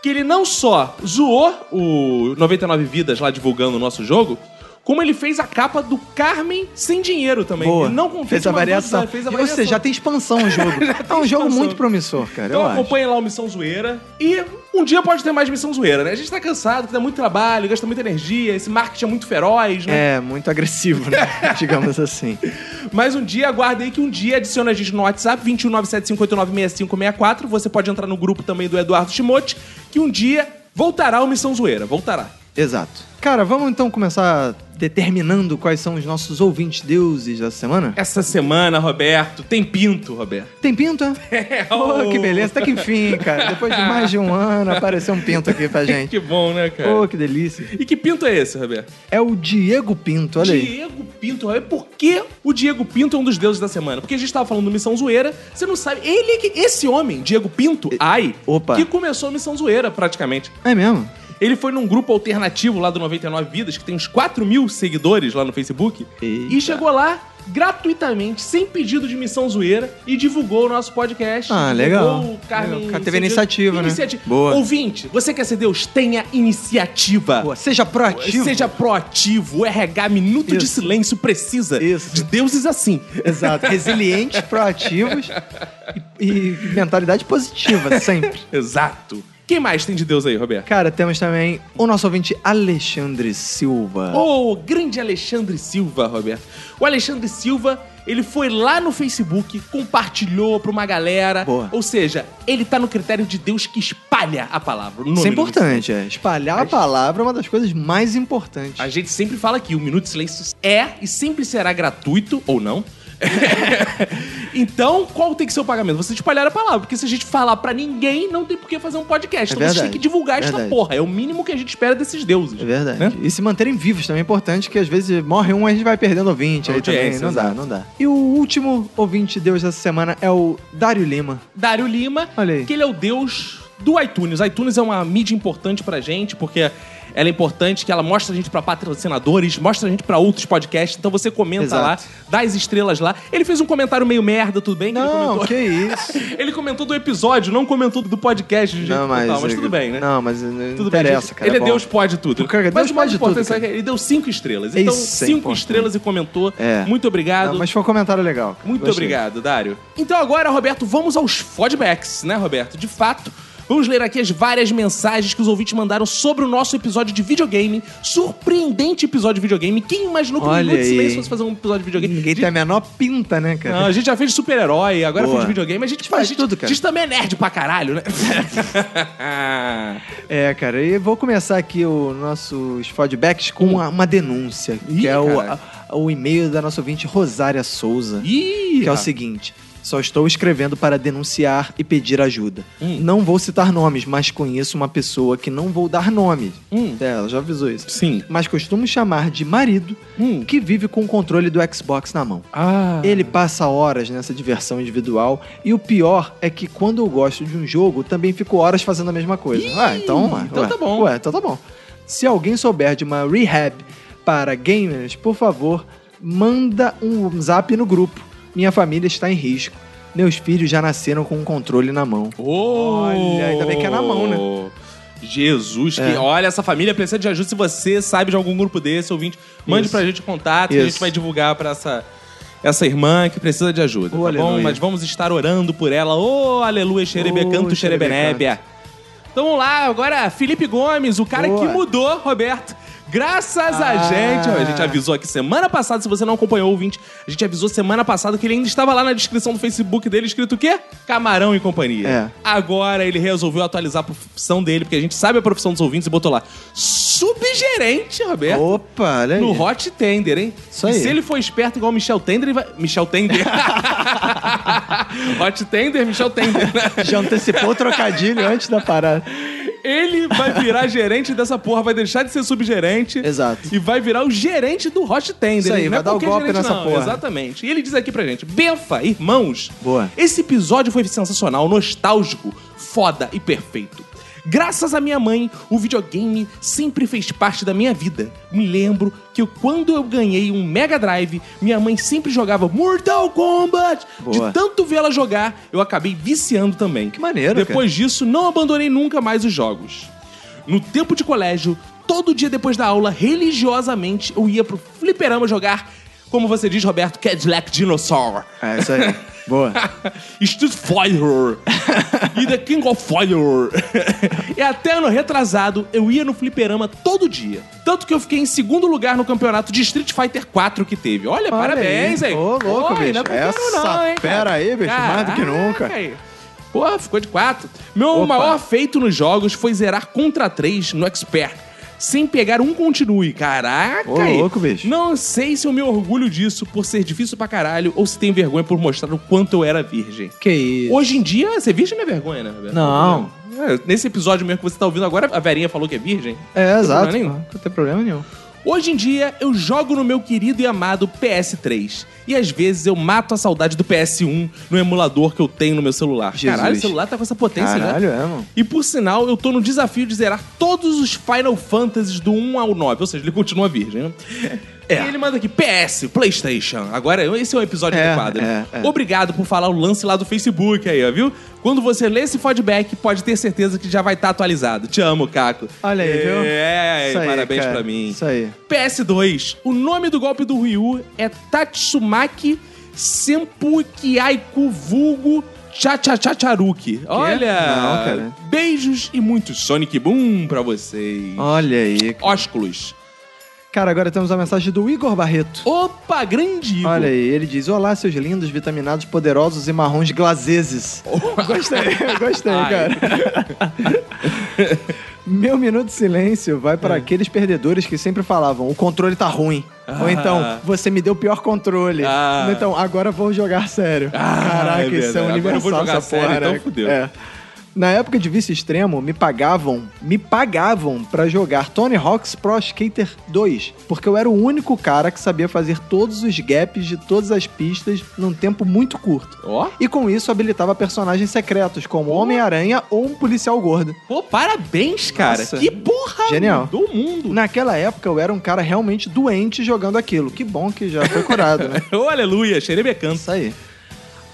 que ele não só zoou o 99 Vidas lá divulgando o nosso jogo, como ele fez a capa do Carmen sem dinheiro também. Boa. Ele não confia fez a variação. fez a E, Ou variação. seja, já tem expansão o jogo. É um jogo expansão. muito promissor, cara. Então acompanhe lá o Missão Zoeira. E um dia pode ter mais Missão Zoeira, né? A gente tá cansado, que dá muito trabalho, gasta muita energia, esse marketing é muito feroz, né? É, muito agressivo, né? Digamos assim. Mas um dia, aguarde aí que um dia adicione a gente no WhatsApp, 21975896564. Você pode entrar no grupo também do Eduardo Timote, que um dia voltará o Missão Zoeira. Voltará. Exato. Cara, vamos então começar determinando quais são os nossos ouvintes deuses da semana? Essa semana, Roberto, tem pinto, Roberto. Tem pinto, é? Pô, que beleza. Até que enfim, cara. Depois de mais de um ano, apareceu um pinto aqui pra gente. Que bom, né, cara? Pô, que delícia. E que pinto é esse, Roberto? É o Diego Pinto, olha aí. Diego Pinto. Roberto. Por que o Diego Pinto é um dos deuses da semana? Porque a gente tava falando do Missão Zoeira, você não sabe. Ele, é que- esse homem, Diego Pinto, ai, Opa. que começou a Missão Zoeira, praticamente. É mesmo? Ele foi num grupo alternativo lá do 99 Vidas, que tem uns 4 mil seguidores lá no Facebook, Eita. e chegou lá gratuitamente, sem pedido de missão zoeira, e divulgou o nosso podcast. Ah, legal. O Carmen Legal. Teve iniciativa, né? Boa. Ouvinte, você quer ser Deus? Tenha iniciativa. Pô, seja proativo. Seja proativo. O RH Minuto de Isso. Silêncio precisa Isso. de deuses assim. Exato. Resilientes, proativos e, e mentalidade positiva, sempre. Exato. Quem mais tem de Deus aí, Roberto? Cara, temos também o nosso ouvinte Alexandre Silva. O grande Alexandre Silva, Roberto. O Alexandre Silva, ele foi lá no Facebook, compartilhou pra uma galera. Boa. Ou seja, ele tá no critério de Deus que espalha a palavra. o nome Isso é do importante, é. Espalhar a palavra é uma das coisas mais importantes. A gente sempre fala que o Minuto de Silêncio é e sempre será gratuito, ou não. então, qual tem que ser o pagamento? Você espalhar a palavra. Porque se a gente falar pra ninguém, não tem por que fazer um podcast. É então você tem verdade. que divulgar esta Verdade. porra. É o mínimo que a gente espera desses deuses. É verdade. Né? E se manterem vivos também é importante, que às vezes morre um e a gente vai perdendo ouvinte aí também. Não dá, não dá. E o último ouvinte Deus dessa semana é o Dário Lima. Dário Lima, Olha aí. que ele é o deus do iTunes. ITunes é uma mídia importante pra gente, porque ela é importante que ela mostra a gente pra patrocinadores, mostra a gente pra outros podcasts. Então você comenta Exato. lá, dá as estrelas lá. Ele fez um comentário meio merda, tudo bem? que ele Não, comentou? que isso. Ele comentou do episódio, não comentou do podcast de Não, mas, total, mas tudo bem, né? Não, mas não Tudo bem, interessa, gente. cara. Ele é bom. Deus, pode tudo. Cara, mas Deus o mais pode importante tudo, é que ele deu cinco estrelas. Então, Isso é cinco importante. estrelas e comentou. É. Muito obrigado. Não, mas foi um comentário legal. Muito Gostei. obrigado, Dário. Então agora, Roberto, vamos aos feedbacks, né, Roberto? De fato, vamos ler aqui as várias mensagens que os ouvintes mandaram sobre o nosso episódio de videogame. Surpreendente episódio de videogame. Quem imaginou que o Minuto de. Silêncio fosse fazer um episódio de videogame? Ninguém tem a menor pinta, né, cara? Não, a gente já fez de super-herói, agora Boa. fez de videogame. A gente faz a gente- tudo, cara. A gente também é nerd pra caralho, né? É, cara, e vou começar aqui os nossos feedbacks com uma, uma denúncia, Ih, que é o, a- o e-mail da nossa ouvinte Rosária Souza, Ih, que é o seguinte. Só estou escrevendo para denunciar e pedir ajuda. Hum. Não vou citar nomes, mas conheço uma pessoa que não vou dar nome. Hum. É, ela já avisou isso. Sim. Mas costumo chamar de marido Hum. que vive com o controle do Xbox na mão. Ah. Ele passa horas nessa diversão individual e o pior é que quando eu gosto de um jogo, também fico horas fazendo a mesma coisa. ah, então, ué, então ué, tá bom. Ué, então tá bom. Se alguém souber de uma rehab para gamers, por favor, manda um zap no grupo. Minha família está em risco. Meus filhos já nasceram com um controle na mão. Olha, ainda bem que é na mão, né? Jesus, que, É. olha, essa família precisa de ajuda. Se você sabe de algum grupo desse, ouvinte, mande Isso. pra gente o contato que a gente Isso. vai divulgar pra essa, essa irmã que precisa de ajuda, Ô, tá bom? aleluia. Mas vamos estar orando por ela. Ô, aleluia, xerebecanto, Ô, xerebenébia. Então vamos lá, agora Felipe Gomes, o cara Boa. que mudou, Roberto. Graças a Ah. gente, ó, a gente avisou aqui semana passada, se você não acompanhou, ouvinte, a gente avisou semana passada que ele ainda estava lá na descrição do Facebook dele escrito o quê? Camarão e companhia. É. Agora ele resolveu atualizar a profissão dele, porque a gente sabe a profissão dos ouvintes e botou lá subgerente, Roberto. Opa, olha aí. No Hot Tender, hein? Isso E aí. se ele for esperto igual o Michel Tender, ele vai. Michel Tender. Hot Tender, Michel Tender. Já antecipou o trocadilho antes da parada. Ele vai virar gerente dessa porra, vai deixar de ser subgerente. Exato. E vai virar o gerente do Hot Tender. Isso aí, Não vai é dar o golpe gerente, nessa não. porra. Exatamente. E ele diz aqui pra gente: Benfa, irmãos. Boa. Esse episódio foi sensacional, nostálgico, foda e perfeito. Graças à minha mãe, o videogame sempre fez parte da minha vida. Me lembro que quando eu ganhei um Mega Drive, minha mãe sempre jogava Mortal Kombat. Boa. De tanto vê-la jogar, eu acabei viciando também. Que maneiro, Depois disso, não abandonei nunca mais os jogos. No tempo de colégio, todo dia depois da aula, religiosamente, eu ia pro fliperama jogar, como você diz, Roberto, Cadillac Dinosaur. É, isso aí. Boa. Street Fighter e The King of Fire. e até ano retrasado, eu ia no fliperama todo dia. Tanto que eu fiquei em segundo lugar no campeonato de Street Fighter 4 que teve. Olha, Olha parabéns, aí. hein? Ô, louco, Oi, bicho. não é Essa não, hein, cara? aí, bicho, mais do que nunca. Caraca, aí. Pô, ficou de 4. Meu Opa. maior feito nos jogos foi zerar contra 3 no Expert. Sem pegar um continue. Caraca! Ô, louco, bicho. Não sei se eu me orgulho disso por ser difícil pra caralho ou se tenho vergonha por mostrar o quanto eu era virgem. Que isso. Hoje em dia, ser virgem não é vergonha, né, Roberto? Não. É, Nesse episódio mesmo que você tá ouvindo agora, a Verinha falou que é virgem. É, exato. Não tem problema nenhum. Hoje em dia, eu jogo no meu querido e amado PS3. E às vezes eu mato a saudade do PS1 no emulador que eu tenho no meu celular. Jesus. Caralho, o celular tá com essa potência, Caralho, né? é, mano. E por sinal, eu tô no desafio de zerar todos os Final Fantasies do 1 ao 9. Ou seja, ele continua virgem, né? E ele manda aqui, PS, PlayStation. Agora, esse é o episódio É, adequado. né? é, é. Obrigado por falar o lance lá do Facebook aí, ó, viu? Quando você lê esse feedback, pode ter certeza que já vai estar atualizado. Te amo, Caco. Olha aí, viu? É, aí, parabéns cara. pra mim. Isso aí. PS2. O nome do golpe do Ryu é Tatsumaki Senpukiaiku Vulgo Chachachacharuki. Olha! Não, cara. Beijos e muitos Sonic Boom pra vocês. Olha aí. Ósculos. Cara, agora temos a mensagem do Igor Barreto. Opa, grande Igor. Olha aí, ele diz: Olá, seus lindos, vitaminados, poderosos e marrons glazezes. Gostei, gostei, Ai. cara. Meu minuto de silêncio vai É. para aqueles perdedores que sempre falavam: o controle tá ruim. Ou então, você me deu o pior controle. Ah. Então, agora vou jogar sério. Ah, Caraca, é isso é verdade. Agora eu universal vou jogar essa sério, porra, então né? fudeu. É. Na época de vício extremo, me pagavam, me pagavam pra jogar Tony Hawk's Pro Skater 2, porque eu era o único cara que sabia fazer todos os gaps de todas as pistas num tempo muito curto. Ó. E com isso habilitava personagens secretos, como Homem-Aranha ou um policial gordo. Pô, parabéns, cara. Nossa. Que porra Genial. do mundo. Naquela época eu era um cara realmente doente jogando aquilo. Que bom que já foi curado, né? Ô, aleluia, xerebecando. Isso aí.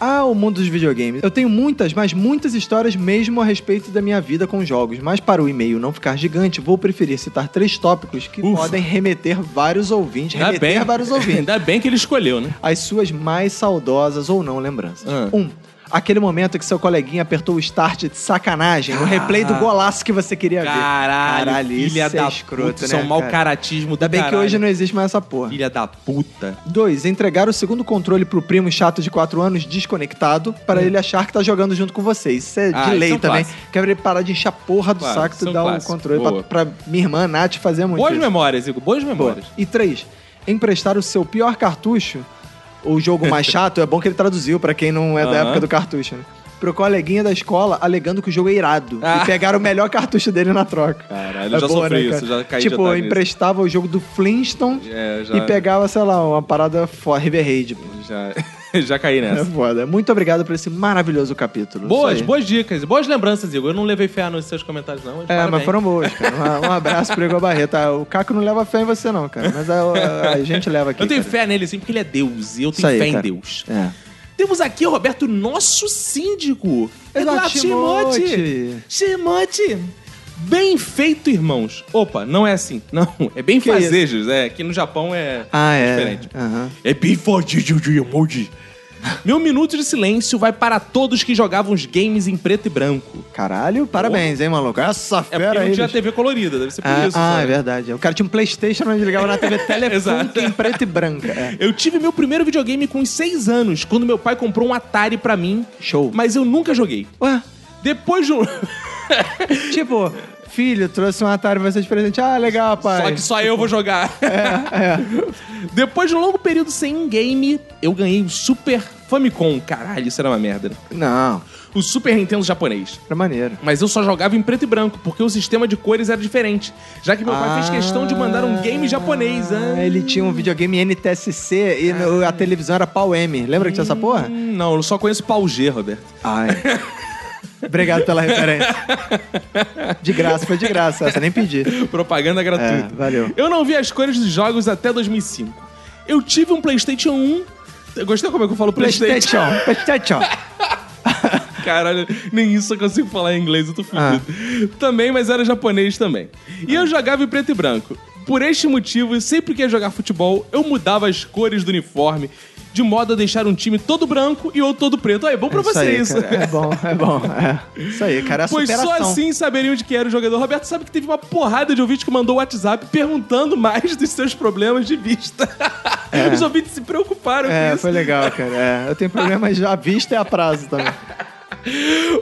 Ah, o mundo dos videogames. Eu tenho muitas, mas muitas histórias mesmo a respeito da minha vida com jogos. Mas para o e-mail não ficar gigante, vou preferir citar três tópicos que Ufa. podem remeter vários ouvintes. Ainda remeter bem, vários ouvintes. Ainda bem que ele escolheu, né? As suas mais saudosas ou não lembranças. Ah. Um. Aquele momento que seu coleguinha apertou o start de sacanagem, no replay do golaço que você queria ver. Caralho, filha isso da é escroto, puta. né, é um mau cara? caratismo Ainda bem que caralho. hoje não existe mais essa porra. Filha da puta. Dois, entregar o segundo controle pro primo chato de 4 anos desconectado para ele achar que tá jogando junto com vocês. Isso é Hum. Ah, de lei é um também. Quero ele parar de encher a porra do Claro, saco é e um dar o clássico. controle Boa. pra, pra minha irmã Nath fazer muito Boas isso. memórias, Igor. Boas Boa. memórias. E três, emprestar o seu pior cartucho, o jogo mais chato, é bom que ele traduziu pra quem não é da Aham. época do cartucho, né? Pro coleguinha da escola, alegando que o jogo é irado. Ah. E pegaram o melhor cartucho dele na troca. Caralho, eu já sofri isso, já caí Tipo, otário nisso. emprestava o jogo do Flintstone É, já, e pegava, sei lá, uma parada fora, River Raid. já, já caí É nessa. foda. Muito obrigado por esse maravilhoso capítulo. Boas, boas dicas. Boas lembranças, Igor. Eu não levei fé nos seus comentários, não. mas É, parabéns. mas foram boas, cara. Um, um abraço pro Igor Barreto. Ah, O Caco não leva fé em você, não, cara. Mas a, a- a gente leva aqui. Eu tenho cara. fé nele, sim, porque ele é Deus. E eu tenho aí, fé em cara. Deus. É. Temos aqui, Roberto, nosso síndico. Eduardo Shimote. Timote. Bem feito, irmãos. Opa, não é assim. Não, é bem Que fazejos. É, aqui no Japão é Ah, é. diferente. É bem fazejos de emoji. Meu minuto de silêncio vai para todos que jogavam os games em preto e branco. Caralho, parabéns, hein, maluco? Essa É fera porque não aí. tinha bicho. TV colorida, deve ser por Ah, isso. ah, sabe? é verdade. O cara tinha um Playstation onde ligava na TV Telefunk em preto e branca. É. Eu tive meu primeiro videogame com uns 6 anos, quando meu pai comprou um Atari pra mim, Show. mas eu nunca joguei. Ué, Depois de um... tipo, filho, trouxe um Atari pra você de presente. Ah, legal, pai. Só que só eu vou jogar. Depois de um longo período sem game, eu ganhei o Super Famicom. Caralho, isso era uma merda. né? Não, O Super Nintendo japonês. era maneiro. Mas eu só jogava em preto e branco, porque o sistema de cores era diferente. Já que meu pai fez questão de mandar um game japonês. Ah, Ah. ele tinha um videogame NTSC e no- a televisão era pau M. Lembra que tinha essa porra? Hum, Não, eu só conheço Pau G, Roberto. Ai. Obrigado pela referência. De graça, foi de graça essa, nem pedi. Propaganda É, gratuita. valeu. Eu não vi as cores dos jogos até 2005. Eu tive um PlayStation 1. Eu gostei como é que eu falo PlayStation. PlayStation, PlayStation. Caralho, nem isso eu consigo falar em inglês, eu tô fudido. Também, mas era japonês também. E eu jogava em preto e branco. Por este motivo, sempre que ia jogar futebol, eu mudava as cores do uniforme, de modo a deixar um time todo branco e outro todo preto. Aí, é bom pra É você aí, isso. cara. É bom, é bom. É. Isso aí, cara. É Pois só superação. assim saberiam de quem era o jogador. Roberto sabe que teve uma porrada de ouvintes que mandou WhatsApp perguntando mais dos seus problemas de vista. Os ouvintes se preocuparam com É, isso. foi legal, cara. É, eu tenho problemas à vista e a prazo também.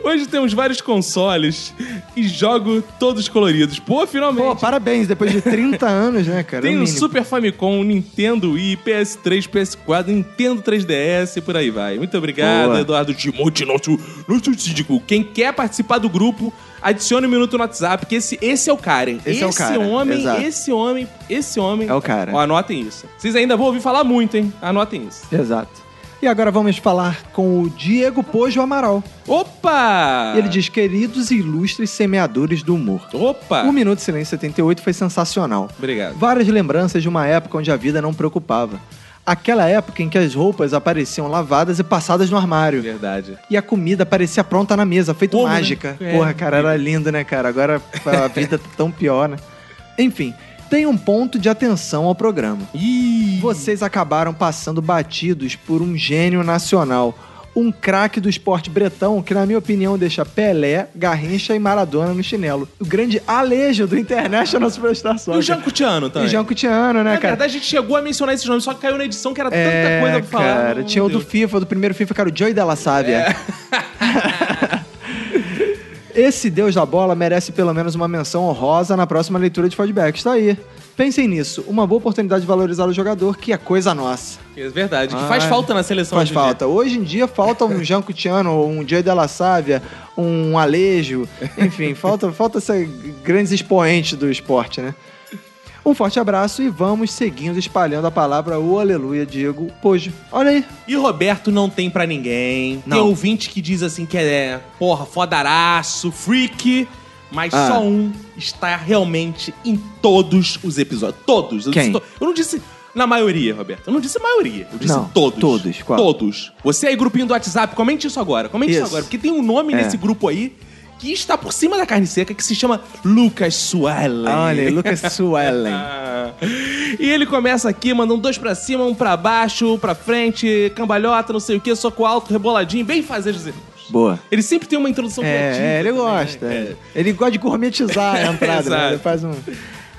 Hoje temos vários consoles e jogo todos coloridos. Pô, finalmente. Pô, parabéns, depois de 30 anos, né, cara? Tem É o o mínimo. Super Famicom, Nintendo Wii, PS3, PS4, Nintendo 3DS e por aí vai. Muito obrigado, Boa. Eduardo Timote, nosso, nosso síndico. Quem quer participar do grupo, adicione um minuto no WhatsApp, que esse, esse é o cara, hein? Esse é o cara, homem, exato. esse homem, esse homem. É o cara. Ó, anotem isso. Vocês ainda vão ouvir falar muito, hein? Anotem isso. Exato. E agora vamos falar com o Diego Pojo Amaral. Opa! Ele diz: queridos e ilustres semeadores do humor. Opa! O Minuto de Silêncio 78 foi sensacional. Obrigado. Várias lembranças de uma época onde a vida não preocupava. Aquela época em que as roupas apareciam lavadas e passadas no armário. Verdade. E a comida aparecia pronta na mesa, feito né? mágica. É. Porra, cara, era lindo, né, cara? Agora a vida tá tão pior, né? Enfim, tem um ponto de atenção ao programa. Vocês acabaram passando batidos por um gênio nacional. Um craque do esporte bretão que, na minha opinião, deixa Pelé, Garrincha e Maradona no chinelo. O grande Alejo do International Superstar E Soccer. o Jean Cutiano E também. Jean Cutiano, né, Na cara? verdade, a gente chegou a mencionar esses nomes, só que caiu na edição que era tanta É, coisa pra falar. cara, Meu tinha o do Deus. É. FIFA, do primeiro FIFA, que era o Joey Della Sávia. Esse deus da bola merece pelo menos uma menção honrosa na próxima leitura de feedback. Está aí. Pensem nisso. Uma boa oportunidade de valorizar o jogador, que é coisa nossa. É verdade, que Ah, faz falta na seleção Faz hoje em dia. falta. Hoje em dia falta um Jean Cutiano, um Joey Della Sávia, um Alejo. Enfim, falta, falta esses grandes expoentes do esporte, né? Um forte abraço e vamos seguindo espalhando a palavra o aleluia, Diego Pojo. Olha aí. E Roberto não tem pra ninguém. Tem Não. ouvinte que diz assim que é, porra, fodaraço, freak, mas Ah. só um está realmente em todos os episódios. Todos. Eu, Quem? Disse, to- eu não disse na maioria, Roberto. Eu não disse maioria. Eu disse Não, todos. todos, qual? Todos. Você aí, grupinho do WhatsApp, comente isso agora. Comente isso, Isso. agora. Porque tem um nome É. nesse grupo aí que está por cima da carne seca que se chama Lucas Suellen. Olha Lucas Suellen. Ah. E ele começa aqui, mandando dois pra cima, um pra baixo, pra frente, cambalhota, não sei o que, soco alto, reboladinho, bem fazer irmãos. Boa. Ele sempre tem uma introdução criativa. É, é, ele também, gosta. né? é. Ele gosta de gourmetizar a entrada, né? Ele faz um.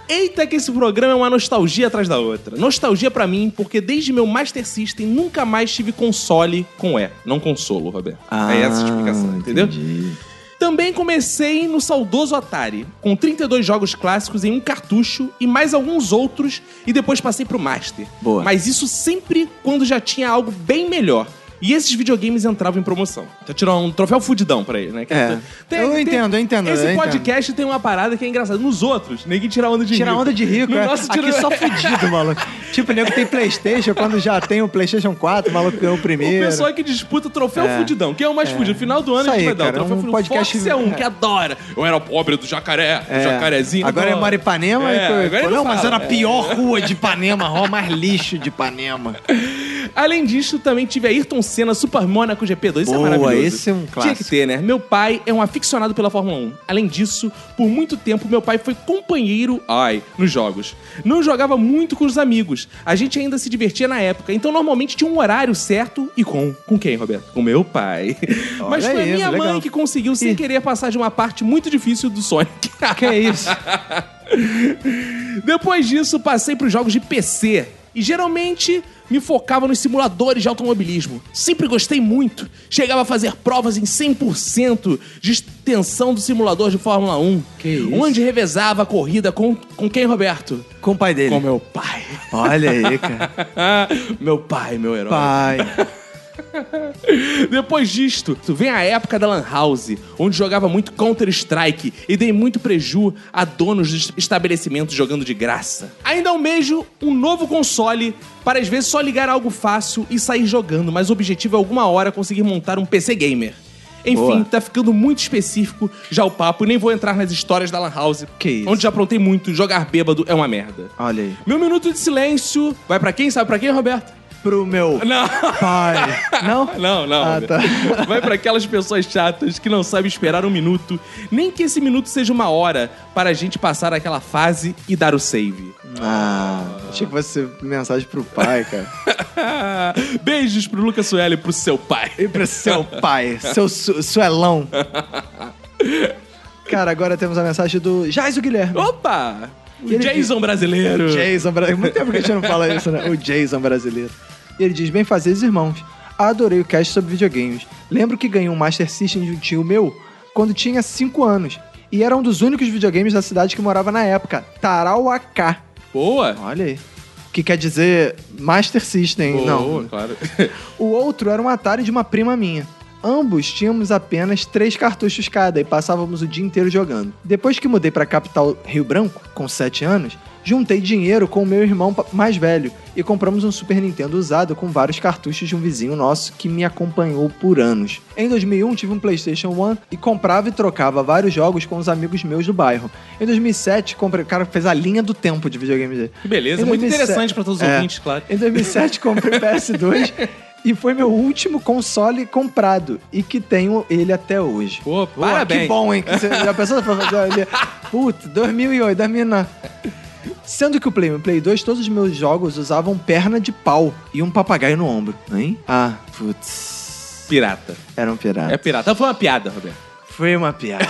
Eita que esse programa é uma nostalgia atrás da outra. Nostalgia pra mim, porque desde meu Master System nunca mais tive console com E, não consolo, Roberto. é essa a explicação, entendeu? Ah, entendi. Também comecei no saudoso Atari, com 32 jogos clássicos em um cartucho e mais alguns outros, e depois passei pro Master. Boa. Mas isso sempre quando já tinha algo bem melhor. E esses videogames entravam em promoção. Então tirou um troféu fudidão pra ele, né? Que É. Eu entendo, eu entendo, Esse eu entendo. podcast tem uma parada que é engraçada. Nos outros, ninguém tira onda de Tira rico. onda de rico, No é. nosso Aqui tira- só fudido, maluco. Tipo, o nego tem Playstation, quando já tem o Playstation 4, o maluco ganhou o O primeiro. pessoal que disputa o troféu É. fudidão. Quem é o mais É. fudido? No final do ano Isso a gente vai dar o cara, troféu um fudido. podcast- Fox é um é. que adora. Eu era o pobre do jacaré, do É. jacarezinho. Agora é adora. mora Ipanema. É, e foi- agora ele não, mas era a pior rua de Ipanema, a rua mais lixo de Ipanema. Além disso, também tive a Ayrton Senna Super Monaco GP2. Isso é Boa, maravilhoso. esse é um Tinha que clássico. ter, né? Meu pai é um aficionado pela Fórmula 1. Além disso, por muito tempo, meu pai foi companheiro, ai, nos jogos. Não jogava muito com os amigos. A gente ainda se divertia na época. Então, normalmente, tinha um horário certo. E com? Com quem, Roberto? Com meu pai. Mas foi a isso, minha mãe legal. que conseguiu, sem querer, passar de uma parte muito difícil do Sonic. Que é isso? Depois disso, passei para os jogos de PC. E geralmente me focava nos simuladores de automobilismo. Sempre gostei muito. Chegava a fazer provas em 100% de extensão do simulador de Fórmula 1. Que isso? Onde revezava a corrida com, com quem, Roberto? Com o pai dele. Com meu pai. Olha aí, cara. meu pai, meu herói. Pai. Depois disto, vem a época da Lan House, onde jogava muito Counter-Strike e dei muito preju a donos de estabelecimentos jogando de graça. Ainda almejo um novo console para às vezes só ligar algo fácil e sair jogando, mas o objetivo é alguma hora conseguir montar um PC gamer. Enfim, Boa. tá ficando muito específico já o papo, e nem vou entrar nas histórias da Lan House, Que isso? onde já aprontei muito, jogar bêbado é uma merda. Olha aí. Meu minuto de silêncio vai pra quem? Sabe pra quem, Roberto? Pro meu Não. pai. Não? Não, não. Ah, tá. Vai pra aquelas pessoas chatas que não sabem esperar um minuto, nem que esse minuto seja uma hora, para a gente passar aquela fase e dar o save. Ah, achei que fosse mensagem pro pai, cara. Beijos pro Lucas Sueli e pro seu pai. E pro seu pai, seu su suelão. Cara, agora temos a mensagem do Jaiso Guilherme. Opa! O Jason brasileiro. Jason brasileiro. Muito tempo que a gente não fala isso, né? O Jason brasileiro. E ele diz: Bem fazeres, irmãos. Adorei o cast sobre videogames. Lembro que ganhei um Master System de um tio meu quando tinha 5 anos. E era um dos únicos videogames da cidade que morava na época. Tarauacá. Boa. Olha aí. Que quer dizer Master System. Boa, não. claro. O outro era um Atari de uma prima minha. Ambos tínhamos apenas três cartuchos cada e passávamos o dia inteiro jogando. Depois que mudei para a capital Rio Branco, com 7 anos, juntei dinheiro com o meu irmão mais velho e compramos um Super Nintendo usado com vários cartuchos de um vizinho nosso que me acompanhou por anos. Em 2001 tive um PlayStation 1 e comprava e trocava vários jogos com os amigos meus do bairro. Em 2007 comprei, o cara fez a linha do tempo de. Que beleza, Em muito 2007 interessante pra todos os É. ouvintes, claro. Em 2007 comprei o PS2 e foi meu último console comprado e que tenho ele até hoje. Pô, parabéns. Que bom, hein? Que Você já pensou pra fazer ele? Putz, 2008, 2009. Sendo que o Play 1 o Play 2, todos os meus jogos usavam perna de pau e um papagaio no ombro, hein? Ah, putz. Pirata. Era um pirata. É pirata. Foi uma piada, Roberto. Foi uma piada.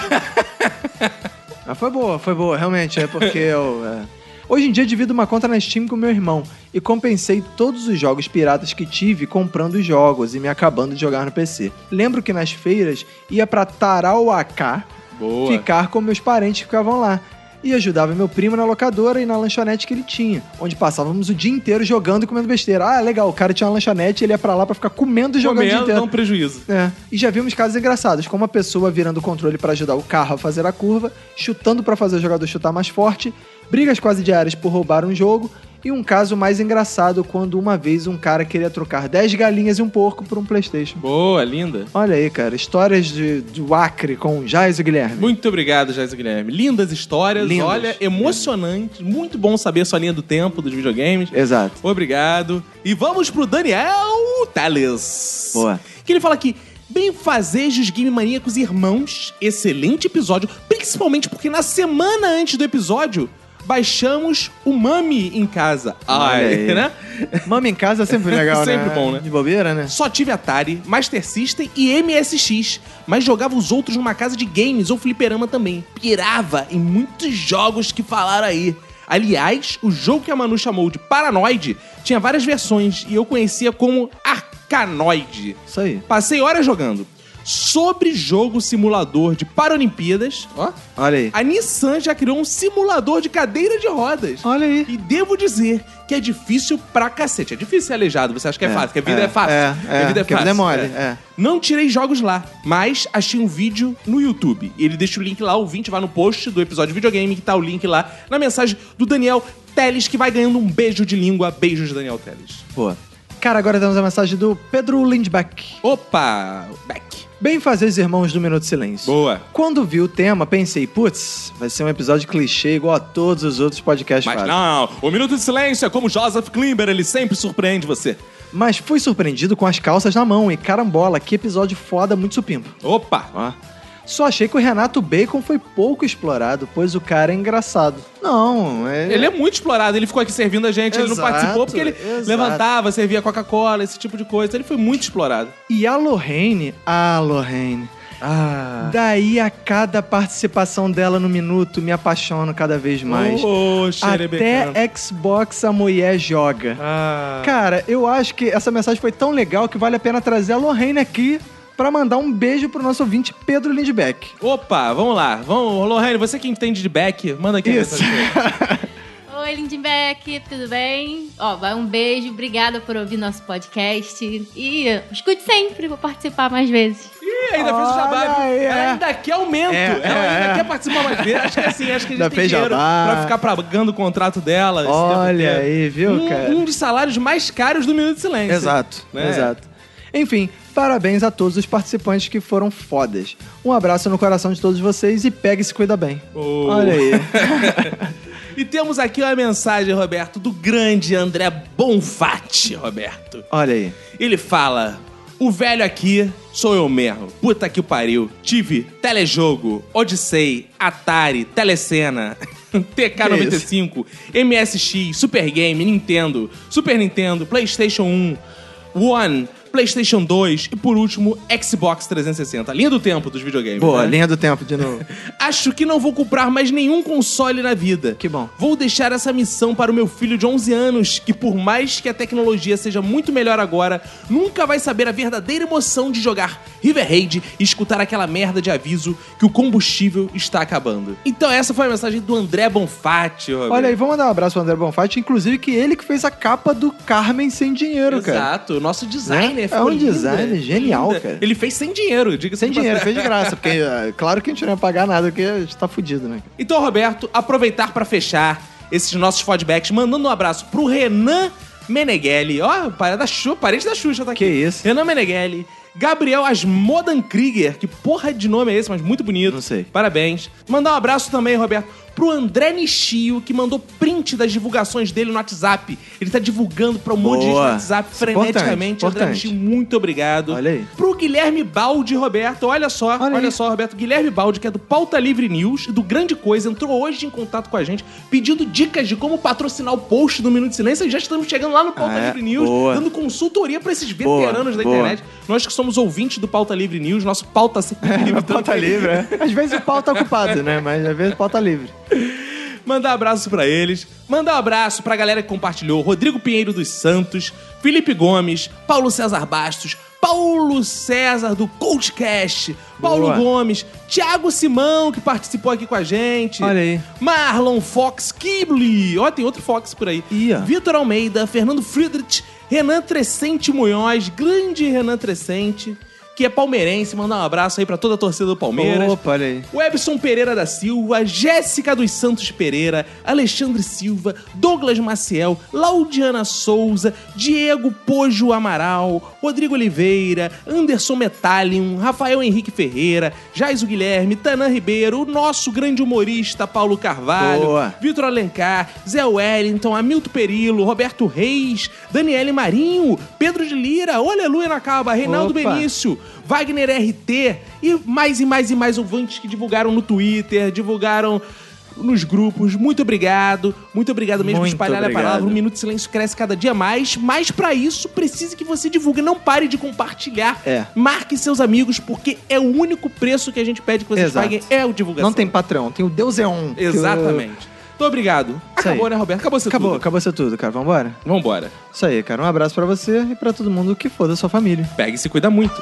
Mas foi boa, foi boa, realmente. É porque eu. é. Hoje em dia divido uma conta na Steam com meu irmão e compensei todos os jogos piratas que tive comprando os jogos e me acabando de jogar no PC. Lembro que nas feiras ia pra Tarauacá Boa. ficar com meus parentes que ficavam lá. E ajudava meu primo na locadora e na lanchonete que ele tinha, onde passávamos o dia inteiro jogando e comendo besteira. Ah, legal, o cara tinha uma lanchonete e ele ia pra lá pra ficar comendo e jogando o dia Comendo, inteiro. dá um prejuízo. É. E já vimos casos engraçados, como a pessoa virando o controle pra ajudar o carro a fazer a curva, chutando pra fazer o jogador chutar mais forte, brigas quase diárias por roubar um jogo, e um caso mais engraçado quando uma vez um cara queria trocar 10 galinhas e um porco por um Playstation. Boa, linda. Olha aí, cara, histórias de, do Acre com Jais e Guilherme. Muito obrigado, Jason Guilherme. Lindas histórias, Lindas. olha, emocionante. Muito bom saber a sua linha do tempo dos videogames. Exato. Obrigado. E vamos pro Daniel Teles. Boa. Que ele fala aqui. Bem fazejos game maníacos irmãos, excelente episódio, principalmente porque na semana antes do episódio baixamos o Mami em casa. Ai, né? Mama em casa é sempre legal, né? Sempre bom, né? De bobeira, né? Só tive Atari, Master System e MSX, mas jogava os outros numa casa de games ou fliperama também. Pirava em muitos jogos que falaram aí. Aliás, o jogo que a Manu chamou de Paranoid tinha várias versões e eu conhecia como Arcanoid. Isso aí. Passei horas jogando. Sobre jogo simulador de Paralimpíadas, ó, Olha aí. a Nissan já criou um simulador de cadeira de rodas. Olha aí. E devo dizer que é difícil pra cacete. É difícil ser aleijado. Você acha que é, É, fácil, que a vida é, é, fácil. é, que a é, vida é que a fácil. vida é mole, é. Não tirei jogos lá, mas achei um vídeo no YouTube. Ele deixa o link lá, o 20 vai no post do episódio de videogame, que tá o link lá na mensagem do Daniel Teles, que vai ganhando um beijo de língua. Beijos, Daniel Teles. Boa. Cara, agora temos a mensagem do Pedro Lindbeck. Opa! Back. Bem fazer os irmãos do Minuto Silêncio. Boa. Quando vi o tema, pensei, putz, vai ser um episódio clichê igual a todos os outros podcasts Mas fazem. não, o Minuto de Silêncio é como Joseph Klimber, ele sempre surpreende você. Mas fui surpreendido com as calças na mão e carambola, que episódio foda, muito supimpo. Opa! Ó. Só achei que o Renato Bacon foi pouco explorado, pois o cara é engraçado. Não, é... Ele é muito explorado, ele ficou aqui servindo a gente, ele não Exato, participou porque ele exato. levantava, servia Coca-Cola, esse tipo de coisa. Ele foi muito explorado. E a Lorraine, ah, Lorraine. Ah. Daí a cada participação dela no minuto me apaixono cada vez mais. Xerebecano. Até Xbox a mulher joga. Ah. Cara, eu acho que essa mensagem foi tão legal que vale a pena trazer a Lorraine aqui pra mandar um beijo pro nosso ouvinte Pedro Lindbeck. Opa, vamos lá. Vamos, Lorraine, você que entende de back, manda aqui Isso. Oi, Lindbeck, tudo bem? Ó, vai um beijo, obrigada por ouvir nosso podcast. E escute sempre, vou participar mais vezes. Ih, ainda fez o jabá. Aí, Ela é. ainda quer aumento. É, Ela é, ainda é. quer participar mais vezes. Acho que assim, acho que a gente Ainda tem fez dinheiro jabá. pra ficar pagando o contrato dela. Olha aí, viu, um, cara? Um dos salários mais caros do Minuto de Silêncio. Exato, Né? exato. Enfim, parabéns a todos os participantes que foram fodas. Um abraço no coração de todos vocês e pega e se cuida bem. Oh. Olha aí. E temos aqui uma mensagem, Roberto, do grande André Bonfatti, Roberto. Olha aí. Ele fala: O velho aqui sou eu mesmo. Puta que pariu. Tive telejogo, Odyssey, Atari, Telecena. TK95, MSX, Super Game, Nintendo, Super Nintendo, PlayStation 1, One, PlayStation 2 e por último Xbox 360. Linha do tempo dos videogames. Boa, né? linha do tempo de novo. Acho que não vou comprar mais nenhum console na vida. Que bom. Vou deixar essa missão para o meu filho de 11 anos, que por mais que a tecnologia seja muito melhor agora, nunca vai saber a verdadeira emoção de jogar River Raid e escutar aquela merda de aviso que o combustível está acabando. Então essa foi a mensagem do André Bonfatti, Roberto. Olha aí, vamos mandar um abraço pro André Bonfatti, inclusive que ele que fez a capa do Carmen sem dinheiro, cara. Exato, o nosso designer. É ficou um linda, design genial, linda. cara. Ele fez sem dinheiro, diga Sem dinheiro, fez de graça, porque é, claro que a gente não ia pagar nada, porque a gente tá fudido, né? Então, Roberto, aproveitar para fechar esses nossos feedbacks, mandando um abraço pro Renan Meneghelli. Ó, parente da Xuxa, parente da Xuxa tá aqui. Que isso? Renan Meneghelli. Gabriel Asmodan Krieger, que porra de nome é esse, mas muito bonito. Não sei. Parabéns. Mandar um abraço também, Roberto, pro André Nishio, que mandou print das divulgações dele no WhatsApp. Ele tá divulgando pra um monte de gente no Boa. WhatsApp Isso é freneticamente. importante, André importante. Nishio, muito obrigado. Olha aí. Pro Guilherme Baldi, Roberto, olha só, olha, Olha só, Roberto. Guilherme Baldi, que é do Pauta Livre News, do Grande Coisa, entrou hoje em contato com a gente, pedindo dicas de como patrocinar o post do Minuto de Silêncio. E já estamos chegando lá no Pauta Ah, é? Livre News, Boa. dando consultoria pra esses Boa, veteranos da boa. internet. Nós que somos ouvintes do Pauta Livre News, nosso pauta sempre livre. Pauta livre, é. Às vezes o pau tá ocupado, né? Mas às vezes o pau tá livre. Mandar abraço pra eles. Mandar um abraço pra galera que compartilhou. Rodrigo Pinheiro dos Santos, Felipe Gomes, Paulo César Bastos, Paulo César do Coachcast, Paulo Boa. Gomes, Thiago Simão, que participou aqui com a gente. Olha aí. Marlon Fox Kibli. Ó, tem outro Fox por aí. Ó. Vitor Almeida, Fernando Friedrich, Renan Trescente Munhoz, grande Renan Trescente, que é palmeirense. Mandar um abraço aí pra toda a torcida do Palmeiras. Opa, olha aí. Webson Pereira da Silva, Jéssica dos Santos Pereira, Alexandre Silva, Douglas Maciel, Laudiana Souza, Diego Pojo Amaral, Rodrigo Oliveira, Anderson Metallium, Rafael Henrique Ferreira, Jaiso Guilherme, Tanã Ribeiro, o nosso grande humorista Paulo Carvalho, Boa. Vitor Alencar, Zé Wellington, Hamilton Perillo, Roberto Reis, Daniele Marinho, Pedro de Lira, o Aleluia na Caba, Reinaldo Opa. Benício, Wagner RT e mais e mais e mais ouvintes que divulgaram no Twitter, divulgaram nos grupos. Muito obrigado. Muito obrigado mesmo por Muito espalhar a obrigado. palavra. O Minuto de Silêncio cresce cada dia mais, mas pra isso precisa que você divulgue. Não pare de compartilhar. É. Marque seus amigos, porque é o único preço que a gente pede que vocês Exato. paguem é o divulgação. Não tem patrão, tem o Deus é um. Exatamente. Muito obrigado. Isso aí. Acabou, né, Roberto? Acabou seu Acabou, tudo. acabou ser tudo, cara. Vambora? Vambora. Isso aí, cara. Um abraço pra você e pra todo mundo que for da sua família. Pega e se cuida muito.